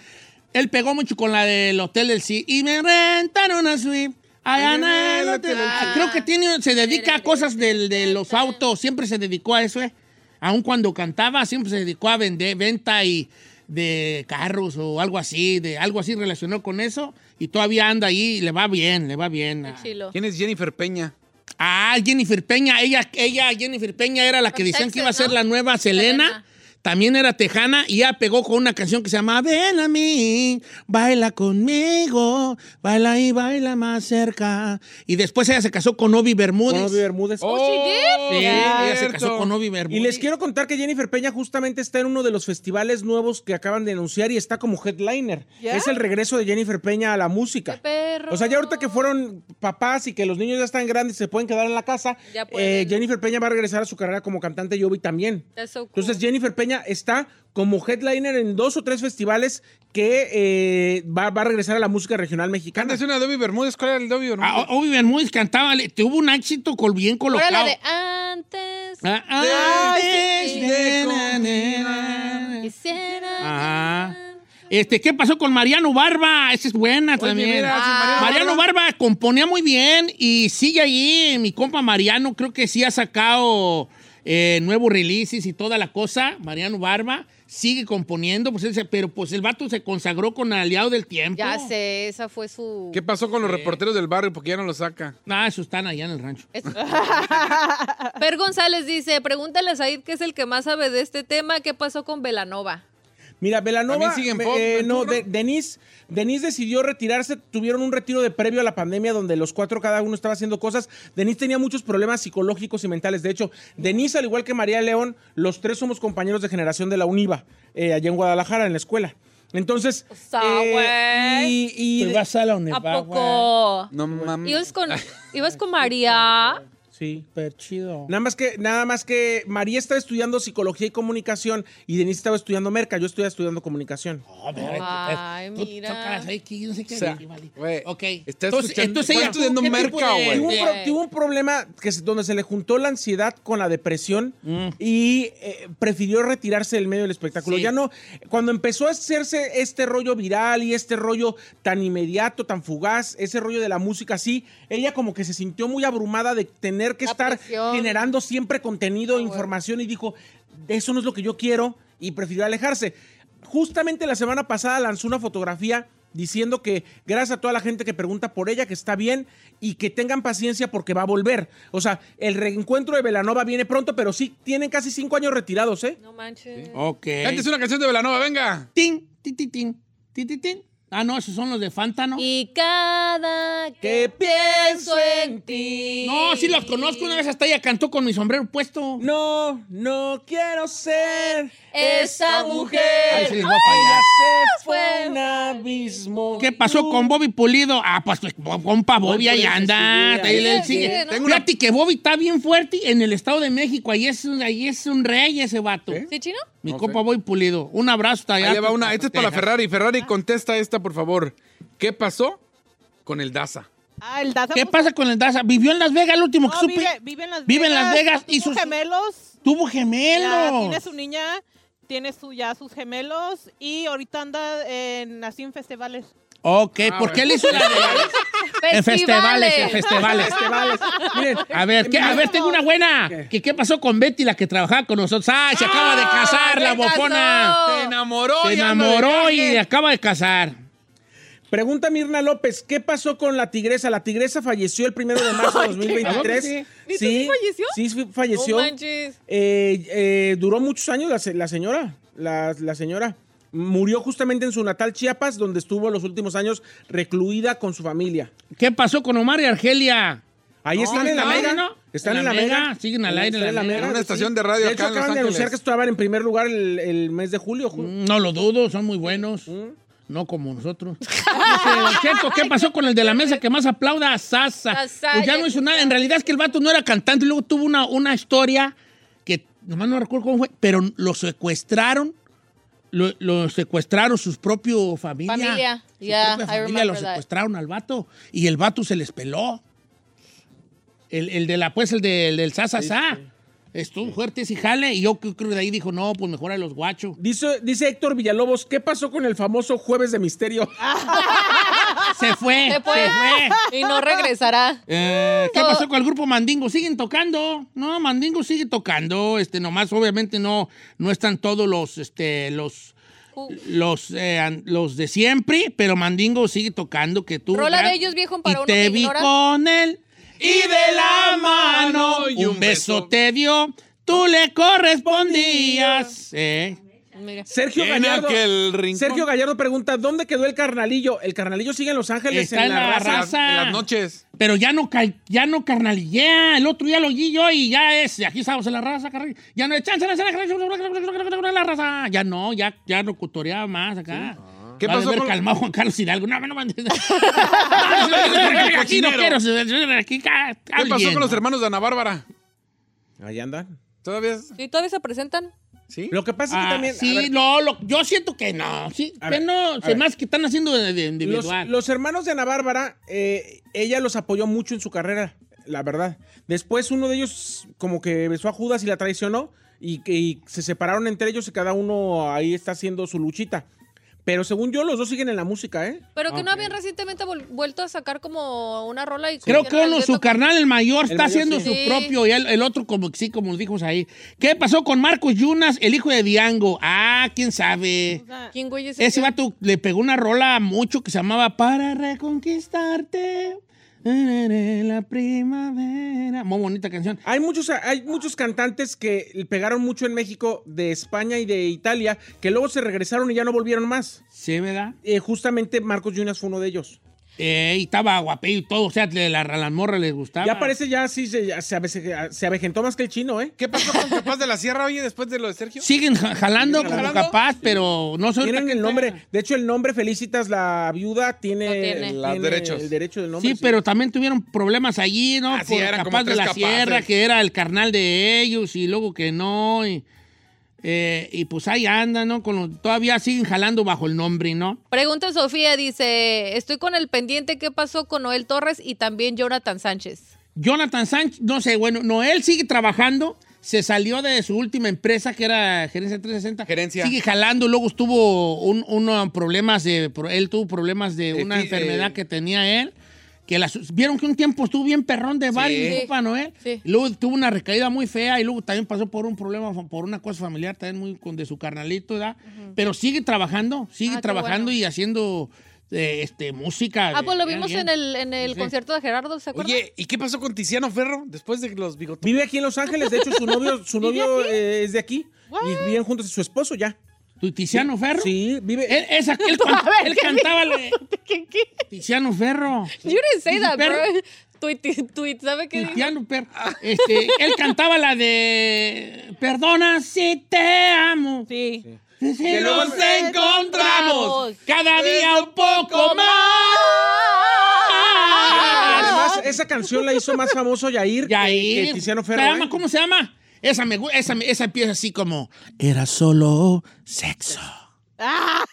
Él pegó mucho con la del Hotel del Sí. Y me rentaron una suite. Allá en el hotel del Sí. Creo que tiene, se dedica a cosas del- de los autos. Siempre se dedicó a eso, ¿eh? Aun cuando cantaba, siempre se dedicó a vender, venta y de carros o algo así, de algo así relacionado con eso. Y todavía anda ahí y le va bien, le va bien. Chilo. ¿Quién es Jennifer Peña? Ah, Jennifer Peña, ella, ella, Jennifer Peña era la que Con decían que iba a ser ¿no? la nueva Selena. Selena. También era tejana y ya pegó con una canción que se llama Ven a mí, baila conmigo, baila y baila más cerca. Y después ella se casó con Obi Bermúdez. Con Obi Bermúdez. Oh, Sí, ella se casó con Obi Bermúdez. Y les quiero contar que Jennifer Peña justamente está en uno de los festivales nuevos que acaban de anunciar y está como headliner. ¿Ya? Es el regreso de Jennifer Peña a la música. perro. O sea, ya ahorita que fueron papás y que los niños ya están grandes y se pueden quedar en la casa, eh, Jennifer Peña va a regresar a su carrera como cantante y Obi también. That's so cool. Entonces Jennifer Peña está como headliner en dos o tres festivales que eh, va, va a regresar a la música regional mexicana. Antes una de Obi Bermúdez, ¿cuál era el de Obi Bermúdez? Ah, Obi Bermúdez cantaba, le- tuvo un éxito col- bien colocado. la de antes. Ah, antes de na, na, na. Ajá. Este, ¿qué pasó con Mariano Barba? Esa es buena también. mira, sí, Mariano Mariano Barba componía muy bien y sigue ahí. Mi compa Mariano creo que sí ha sacado eh, nuevos releases y toda la cosa. Mariano Barba sigue componiendo, pues ese- pero pues el vato se consagró con Aliado del Tiempo. Ya sé, esa fue su. ¿Qué pasó con los reporteros del barrio? Porque ya no lo saca. Ah, eso están allá en el rancho. Es- Per González dice, pregúntale a Said que es el que más sabe de este tema, ¿qué pasó con Velanova? Mira, Velanova, eh, ¿el no, de- Denise, Denise decidió retirarse, tuvieron un retiro de previo a la pandemia donde los cuatro cada uno estaba haciendo cosas. Denise tenía muchos problemas psicológicos y mentales. De hecho, Denise, al igual que María León, los tres somos compañeros de generación de la UNIVA, eh, allá en Guadalajara, en la escuela. Entonces, sea, eh, güey. y, y- Pues vas a la ¿A Univa, poco? No mames. ¿Ibas con, ibas con María? Sí. Súper chido. Nada más que, nada más que María estaba estudiando psicología y comunicación y Denise estaba estudiando merca. Yo estoy estudiando comunicación. Ay, Tú mira. tocas ahí, que yo no sé qué. O sea, vale. güey, Ok. está entonces, escuchando- entonces está ella estudiando ¿qué tipo merca, güey. Tuvo un, tuvo un problema que se- donde se le juntó la ansiedad con la depresión Mm. y eh, prefirió retirarse del medio del espectáculo. Sí. Ya no, cuando empezó a hacerse este rollo viral y este rollo tan inmediato, tan fugaz, ese rollo de la música así, ella como que se sintió muy abrumada de tener que La estar presión. generando siempre contenido, información y dijo, eso no es lo que yo quiero y prefirió alejarse. Justamente la semana pasada lanzó una fotografía diciendo que gracias a toda la gente que pregunta por ella, que está bien y que tengan paciencia porque va a volver. O sea, el reencuentro de Velanova viene pronto, pero sí, tienen casi cinco años retirados, ¿eh? No manches. Ok. Antes una canción de Velanova, venga. Tin, tin, tin, tin, tin, tin, tin. Ah, no, esos son los de Fantano. Y cada que Que pienso en ti. No, sí los conozco. Una vez hasta ella cantó con mi sombrero puesto. No, no quiero ser Esa mujer. Ay, se les va a fallar. se fue un abismo. ¿Qué pasó con Bobby Pulido? Ah, pues, pues, compa Bobby ahí anda. Ahí él sigue, que Bobby está bien fuerte en el Estado de México. Ahí es un, ahí es un rey ese vato. ¿Sí, chino? Mi compa sé. Bobby Pulido. Un abrazo hasta allá. Ahí va una. Esta es para. Ferrari. Ferrari, contesta esta, por favor. ¿Qué pasó con el Daza? Ah, el Daza ¿Qué pasa con el Daza? Vivió en Las Vegas, el último que No, supe. vive, vive en Las Vive en Vegas. Las Vegas y tuvo sus- gemelos. Tuvo Ya, gemelos. tiene su niña, tiene su, ya sus gemelos y ahorita anda en, así en festivales. Ok, Ah, ¿por qué le hizo la de... En festivales, en festivales. Festivales. Miren, A ver, ¿qué? a ver, tengo una buena. ¿Qué, ¿Qué pasó con Betty, la que trabajaba con nosotros? ¡Ay, se acaba de casar, la bofona! Se enamoró. Se y enamoró y viaje. acaba de casar. Pregunta Mirna López, ¿qué pasó con la tigresa? La tigresa falleció el primero de marzo de 2023. sí? ¿Neta sí falleció? Sí, sí falleció. No. Eh, eh, duró muchos años la, se- la señora. La, la señora murió justamente en su natal Chiapas, donde estuvo los últimos años recluida con su familia. ¿Qué pasó con Omar y Argelia? Ahí No, están en la mega. ¿no? Están En la mega. Siguen al aire en la Mega. En una sí. estación de radio De acá Los acaban de anunciar que estaban en primer lugar el, el mes de julio. ju- No lo dudo, son muy buenos. No como nosotros. Cheto, ¿qué pasó con el de la mesa que más aplauda? Sasa. Sasa, Pues ya no hizo nada. En realidad es que el vato no era cantante y luego tuvo una, una historia que nomás no recuerdo cómo fue, pero lo secuestraron. Lo, lo secuestraron sus propios familia. Familia. Su Yeah, propia familia lo that. secuestraron al vato y el vato se les peló. El, el de la, pues, el, de- el del Sasa Estuvo fuerte ese jale y yo creo que de ahí dijo, no, pues mejor a los guachos. Dice, dice Héctor Villalobos, ¿qué pasó con el famoso Jueves de Misterio? Se fue, Se fue. Y no regresará. Eh, ¿Qué pasó con el grupo Mandingo? ¿Siguen tocando? No, Mandingo sigue tocando. Este, nomás, obviamente, no, no están todos los, este, los, los, eh, los de siempre, pero Mandingo sigue tocando. Que tú. Rola gran- de ellos, viejo, para y uno te que vi ignora. con él y de la mano y un un beso beso. te dio. Tú le correspondías. Eh. Sergio En Gallardo. Sergio Gallardo pregunta, ¿dónde quedó el carnalillo? El carnalillo sigue en Los Ángeles Está en la raza. En las noches. Pero ya no, ya no carnalillea. El otro día lo oí yo y ya es. Aquí estamos en la raza, carnal. Ya no es chance, la la raza. Ya no, ya, ya no cutoreaba más acá. ¿Qué Va a pasó haber con- calmado Juan Carlos Hidalgo. No, no, no. Aquí no quiero. Aquí, ¿Qué pasó con los hermanos de Ana Bárbara? Ahí andan. ¿Todavía? ¿Y todavía se presentan? ¿Sí? Lo que pasa es que Ah, también... sí, ver, no, lo- yo siento que no. Sí, que ver, no. Se más que están haciendo de, individual. los hermanos de Ana Bárbara, eh, ella los apoyó mucho en su carrera, la verdad. Después uno de ellos como que besó a Judas y la traicionó y, que- y se separaron entre ellos y cada uno ahí está haciendo su luchita. Pero según yo, los dos siguen en la música, ¿eh? Pero que no habían recientemente vuelto a sacar como una rola y Creo que uno, su carnal, el mayor, está mayor, haciendo sí. su Sí. propio y el, el otro, como sí, como nos dijimos ahí. ¿Qué pasó con Marcos Yunas, el hijo de Diango? Ah, quién sabe. ¿Quién güey es Ese ese? vato le pegó una rola mucho que se llamaba Para reconquistarte. La primavera. Muy bonita canción. Hay muchos, hay muchos cantantes que pegaron mucho en México, de España y de Italia, que luego se regresaron y ya no volvieron más. Sí, ¿verdad? Eh, justamente Marcos Yunas fue uno de ellos. Eh, y estaba guapillo y todo. O sea, le- la, a las morras les gustaba. Ya parece ya sí, se, ya se, avece- se avejentó más que el chino, ¿eh? ¿Qué pasó con Capaz de la Sierra, oye, después de lo de Sergio? Siguen ja- jalando Siguen como jalando. capaz, pero no soy Tienen el nombre. De hecho, el nombre Felicitas, la viuda, tiene, Lo tiene. tiene Los derechos. el derecho del nombre. Sí, pero también tuvieron problemas allí, ¿no? Ah, sí, Por eran como Capaz de tres la capaces. Sierra, que era el carnal de ellos, y luego que no. Y, eh, y pues ahí andan, ¿no? Con los- todavía siguen jalando bajo el nombre, ¿no? Pregunta Sofía, dice, estoy con el pendiente, ¿qué pasó con Noel Torres y también Jonathan Sánchez? Jonathan Sánchez, no sé, bueno, Noel sigue trabajando. Se salió de su última empresa, que era Gerencia 360. Gerencia. Sigue jalando. Luego estuvo un, unos problemas de. Él tuvo problemas de una enfermedad eh. que tenía él. Que la, vieron que un tiempo estuvo bien perrón de Sí. compa Noel. Sí. Y luego tuvo una recaída muy fea y luego también pasó por un problema, por una cosa familiar también muy con de su carnalito, ¿verdad? Pero sigue trabajando, sigue Ah, trabajando bueno. y haciendo eh, este, música. Ah, pues lo vimos bien. en el, en el Sí. concierto de Gerardo, ¿se acuerdan? Oye, ¿y qué pasó con Tiziano Ferro después de los bigotes? Vive aquí en Los Ángeles. De hecho, su novio, su novio eh, es de aquí. Y viven juntos su esposo ya. ¿Tu Tiziano Ferro? Sí, vive. Él, esa- él can- A ver, él ¿qué cantaba la- ¿Qué, qué? Tiziano Ferro. You didn't say that, Perro. bro. Tweet, tweet, ¿sabe qué dijo? Tiziano Ferro. Este, él cantaba la de Perdona si te amo. Sí. Si Que nos nos encontramos cada día un poco más. además, esa canción la hizo más famoso Yair, que- Yair. que Tiziano Ferro. ¿Se llama? ¿eh? ¿Cómo se llama? Esa, me, esa, esa así como Era solo sexo. Ah,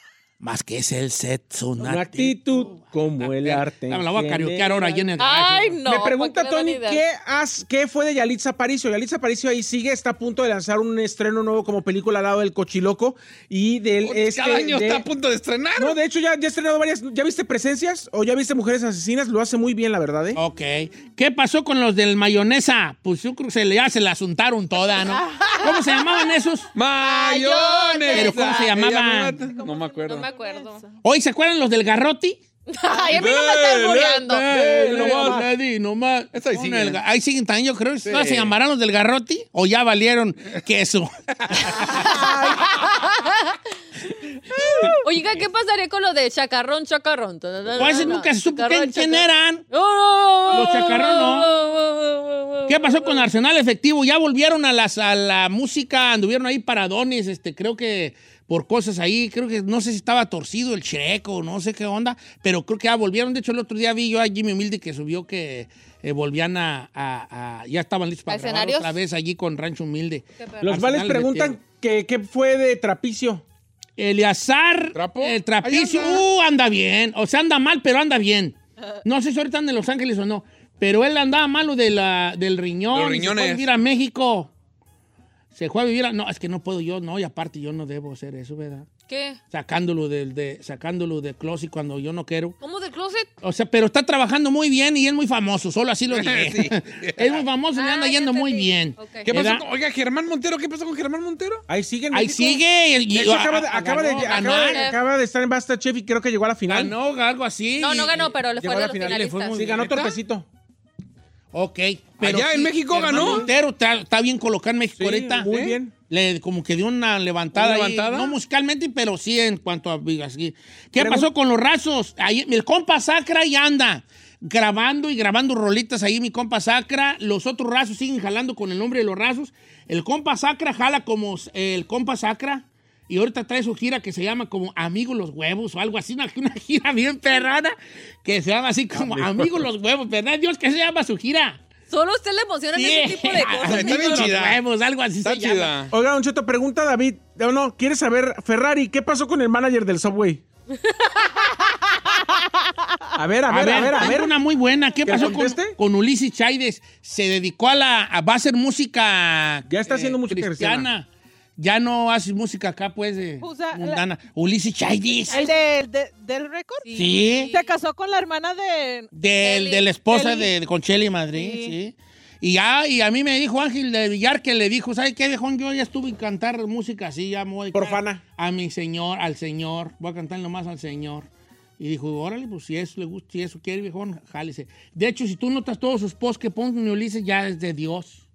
Más que es el sexo, una Una actitud como el arte. La, la voy a karaokear ahora allí en el Ay, garaje. no. Me pregunta ¿para qué le Tony, ¿qué, has- ¿qué fue de Yalitza Aparicio? Yalitza Aparicio ahí sigue, está a punto de lanzar un estreno nuevo como película al lado del Cochiloco y del este, Cada año de- está a punto de estrenar. No, de hecho ya, ya ha estrenado varias. ¿Ya viste Presencias o ya viste Mujeres Asesinas? Lo hace muy bien, la verdad, ¿eh? Ok. ¿Qué pasó con los del mayonesa? Pues yo creo que se le, ya se la asuntaron toda, ¿no? ¿Cómo se llamaban esos? Mayonesa. Pero ¿cómo se llamaban? No me acuerdo. No me acuerdo. Hoy, ¿se acuerdan los del garroti? Ay, a mí no me están muriendo. Eh, nomás, le di, nomás. Ahí Con sigue. el ga- ahí siguen también, yo creo. Sí. ¿No se llamarán los del garroti? ¿O ya valieron queso? Oiga, ¿qué pasaría con lo de chacarrón, chacarrón? Pues nunca se supo quién, quién eran. No, Los chacarrón, no. ¿Qué pasó con Arsenal Efectivo? Ya volvieron a, las, a la música, anduvieron ahí paradones, este, creo que por cosas ahí, creo que no sé si estaba torcido el checo, no sé qué onda, pero creo que ya volvieron. De hecho, el otro día vi yo a Jimmy Humilde que subió que eh, volvían a, a- a- ya estaban listos para ¿A grabar otra vez allí con Rancho Humilde. Los vales preguntan Efectivo. que- qué fue de Trapicio. Eleazar, ¿Trapo? el trapicio, anda. uh, anda bien. O sea, anda mal, pero anda bien. No sé si ahorita anda en Los Ángeles o no. Pero él andaba malo de la, del riñón. Los y Se fue a riñones. vivir a México. Se fue a vivir a... No, es que no puedo yo, no. Y aparte yo no debo hacer eso, ¿verdad? ¿Qué? Sacándolo del de, sacándolo de closet cuando yo no quiero. ¿Cómo de closet? O sea, pero está trabajando muy bien y es muy famoso. Solo así lo. Sí. es muy famoso y Ah, anda yendo muy bien. ¿Qué pasó con, oiga, Germán Montero? ¿Qué pasó con Germán Montero? Ahí sigue. en Ahí sigue. y- De hecho, a- acaba, de, a- acaba, de, ganó, acaba, ganó. de, acaba de estar en Basta Chef y creo que llegó a la final. Ganó algo así. No, no ganó, pero le Llegó fue a la final, le fue finalistas. muy Sí, ganó torpecito. Ok. Allá en México ganó. Montero está, está bien colocado en México Sí, ahorita. muy ¿eh? bien. Le, como que dio una levantada. ¿Una ahí, levantada? no musicalmente, pero sí en cuanto a así. ¿Qué pasó con los rasos? Ahí, el compa Sacra ya anda grabando y grabando rolitas ahí, mi compa Sacra. Los otros rasos siguen jalando con el nombre de los rasos. El compa Sacra jala como el compa Sacra. Y ahorita trae su gira que se llama como Amigos los Huevos o algo así, una, una gira bien perrana que se llama así como Amigos los Huevos, ¿verdad? Dios, ¿qué se llama su gira? Solo a usted le emocionan Sí. ese tipo de cosas. Amigos bien chida. Huevos, algo así Está se llama. chida. Oiga, Don Cheto, pregunta David. No, no, ¿quieres saber, Ferrari, qué pasó con el manager del Subway? A ver, a ver, a ver, a ver. una muy buena. ¿Qué ¿Que pasó con, con Ulises Chaides? Se dedicó a la. a- va a hacer música. Ya está haciendo música cristiana. Ya no hace música acá, pues, de O sea, mundana. Ulises Chaides. ¿El de, de- del récord? Sí. Se casó con la hermana de... Del, de la esposa Eli. de, de Concheli Madrid, sí. Y ya, y a mí me dijo Ángel de Villar que le dijo, ¿sabes qué, viejón? Yo ya estuve en cantar música así, ya me voy a Profana. A mi señor, al señor. Voy a cantar nomás al señor. Y dijo, órale, pues si eso le gusta, si eso quiere, viejón, jálese. De hecho, si tú notas todos sus posts que ponen Ulises, ya es de Dios.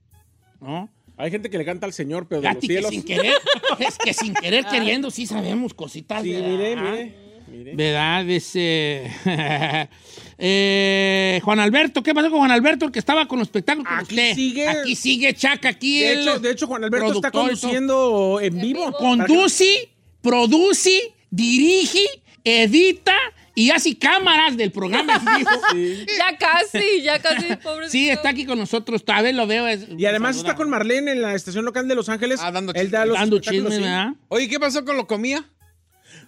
¿No? Hay gente que le canta al Señor, pero de los Fíjate que cielos. sin querer, es que sin querer queriendo, sí sabemos cositas. Sí, ¿verdad? mire, mire. mire. ¿Verdad? Dice. eh, Juan Alberto, ¿qué pasó con Juan Alberto? El que estaba con los espectáculos. con Aquí usted? sigue. Aquí sigue Chaca, aquí. De el hecho, de hecho, Juan Alberto está conduciendo en vivo. Conduce, produce, dirige, edita y hace cámaras del programa. Ya casi, ya casi, pobrecito. Sí, está aquí con nosotros. A ver, lo veo. es- Y además saluda. está con Marlene en la estación local de Los Ángeles. Ah, dando Él da los dando espectáculos, chisme, sí. ¿verdad? Oye, ¿qué pasó con lo comía?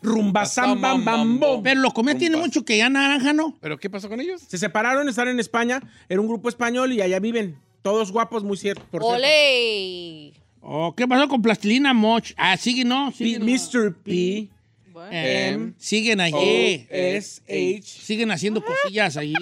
Rumba, sam, bam, bam, bom. Pero lo comía tiene mucho que ya naranja, ¿no? ¿Pero qué pasó con ellos? Se separaron, están en España. Era un grupo español y allá viven. Todos guapos, muy cierto. Por cierto. ¡Ole! Oh, ¿Qué pasó con Plastilina Moch? Ah, sigue, ¿no? P- Sigue, ¿no? Mr. P. Eh, M. siguen allí. S. H. Siguen haciendo cosillas ahí.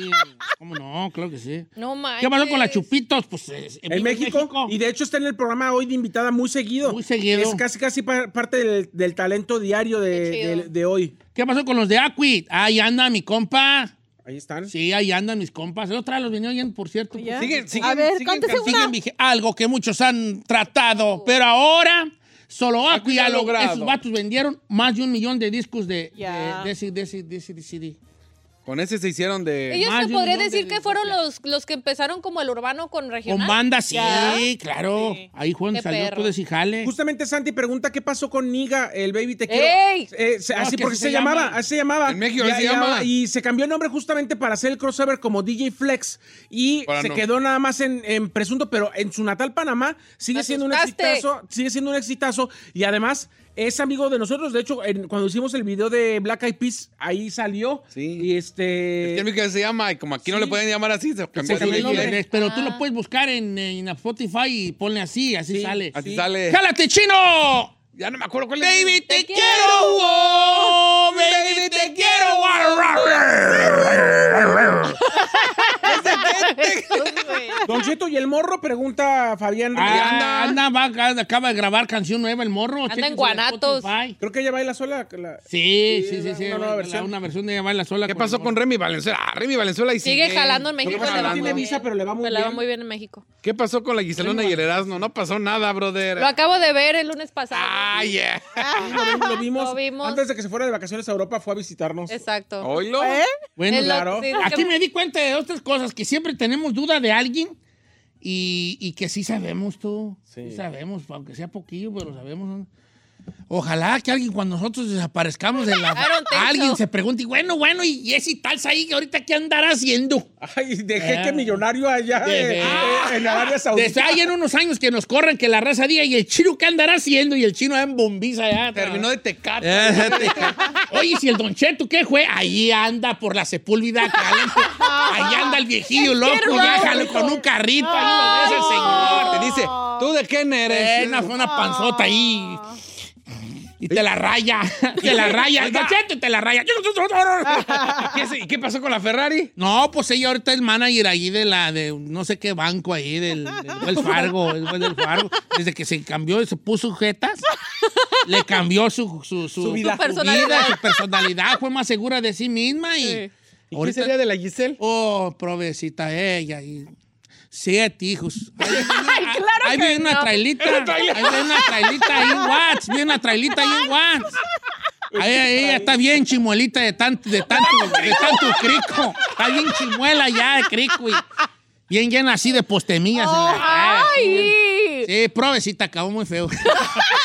¿Cómo no? Claro que sí. No manches. ¿Qué pasó con las chupitos? Pues eh, En México, y de hecho está en el programa hoy de invitada muy seguido. Muy seguido. Es casi casi pa- parte del, del talento diario de, de- de hoy. ¿Qué pasó con los de Aquit? Ahí anda mi compa. Ahí están. Sí, ahí andan mis compas. El otro día los venía oyendo, por cierto. ¿Ya? Siguen, siguen, A ver, siguen. Siguen algo que muchos han tratado, pero ahora solo Aquit ya ha lo logrado. Esos vatos vendieron más de un millón de discos de, Ya. de, de, de CD. Con ese se hicieron de... Ellos se podría decir que fueron los, los que empezaron como el urbano con regional. Con banda, sí, Ya. claro. Sí. Ahí Juan Qué salió perro. todo ese jale. Justamente Santi pregunta qué pasó con Niga, el baby te quiero. ¡Ey! Eh, se- No, así que porque así se, se llamaba, llama. así se llamaba. En México así se y- llama. Y se cambió el nombre justamente para hacer el crossover como DJ Flex. Y Para se no. quedó nada más en, en presunto, pero en su natal Panamá sigue Me siendo un exitazo. Sigue siendo un exitazo. Y además es amigo de nosotros. De hecho, en- cuando hicimos el video de Black Eyed Peas, ahí salió. Sí. Y este. Es que se llama, y como aquí no le pueden llamar así, se cambió nombre. Pero tú Ah. lo puedes buscar en, en Spotify y ponle así, así Sí, sale. Así Sí. sale. ¡Jálate, chino! Ya no me acuerdo cuál es. Baby, te, Te quiero, baby, te quiero. Don Cheto, ¿y el morro? Pregunta Fabián. Ah, anda, va, acaba de grabar canción nueva, el morro. Anda en Guanatos. Creo que ella baila sola. la- Sí, sí, Sí, sí, una sí. nueva la- versión. Una versión de ella baila sola. ¿Qué pasó con Remy Valenzuela? Ah, Remy Valenzuela y Sigue jalando en México. no tiene visa, bien. pero le va muy Le va bien. muy bien en México. ¿Qué pasó con la Giselona y el Erasmo? No pasó nada, brother. Lo acabo de ver el lunes pasado. Ah, yeah. Lo vimos, lo vimos. Lo vimos. Antes de que se fuera de vacaciones a Europa, fue a visitarnos. Exacto. ¿Oílo? ¿Eh? Bueno, claro. Aquí me di cuenta de otras cosas, que siempre tenemos duda de alguien y, y que sí sabemos tú. Sí. Sí. sabemos, aunque sea poquillo, pero sabemos. Ojalá que alguien cuando nosotros desaparezcamos de la... Alguien se pregunte, y bueno, bueno, y, y ese tal ahí, ahorita qué andará haciendo? Ay, dejé Ah. que millonario allá eh, eh, en Arabia Saudita. Desde ahí en unos años que nos corran que la raza diga, y el chino qué andará haciendo, y el chino en bombiza allá. Terminó de tecate. Eh, Oye, si el Don Cheto, ¿qué fue? Ahí anda por la Sepúlveda. caliente. Ahí anda el viejillo loco, ya jalo con un carrito. Ahí lo ves el señor. Te dice, ¿tú de quién eres? Eh, una, una panzota ahí. Y te la raya. Te la raya. El Don Cheto te la raya. ¿Qué, se- ¿Y qué pasó con la Ferrari? No, pues ella ahorita es manager ahí de la, de no sé qué banco ahí, del, del Fargo, el Wells Fargo. Desde que se cambió y se puso jetas, le cambió su, su, su, Su vida. su personalidad. su personalidad, fue más segura de sí misma y... Sí. ¿Y qué sería de la Giselle? Oh, provecita ella. Y Siete hijos. Ahí, claro ahí que viene una trailita. Ahí viene una trailita ahí en Watts. Viene una trailita ahí en Watts. Ahí, ahí está bien chimuelita de tanto, de tanto, de tanto crico. Está bien chimuela ya de crico y bien llena así de postemillas en la cara. Sí, bien. Sí, provecita, acabó muy feo.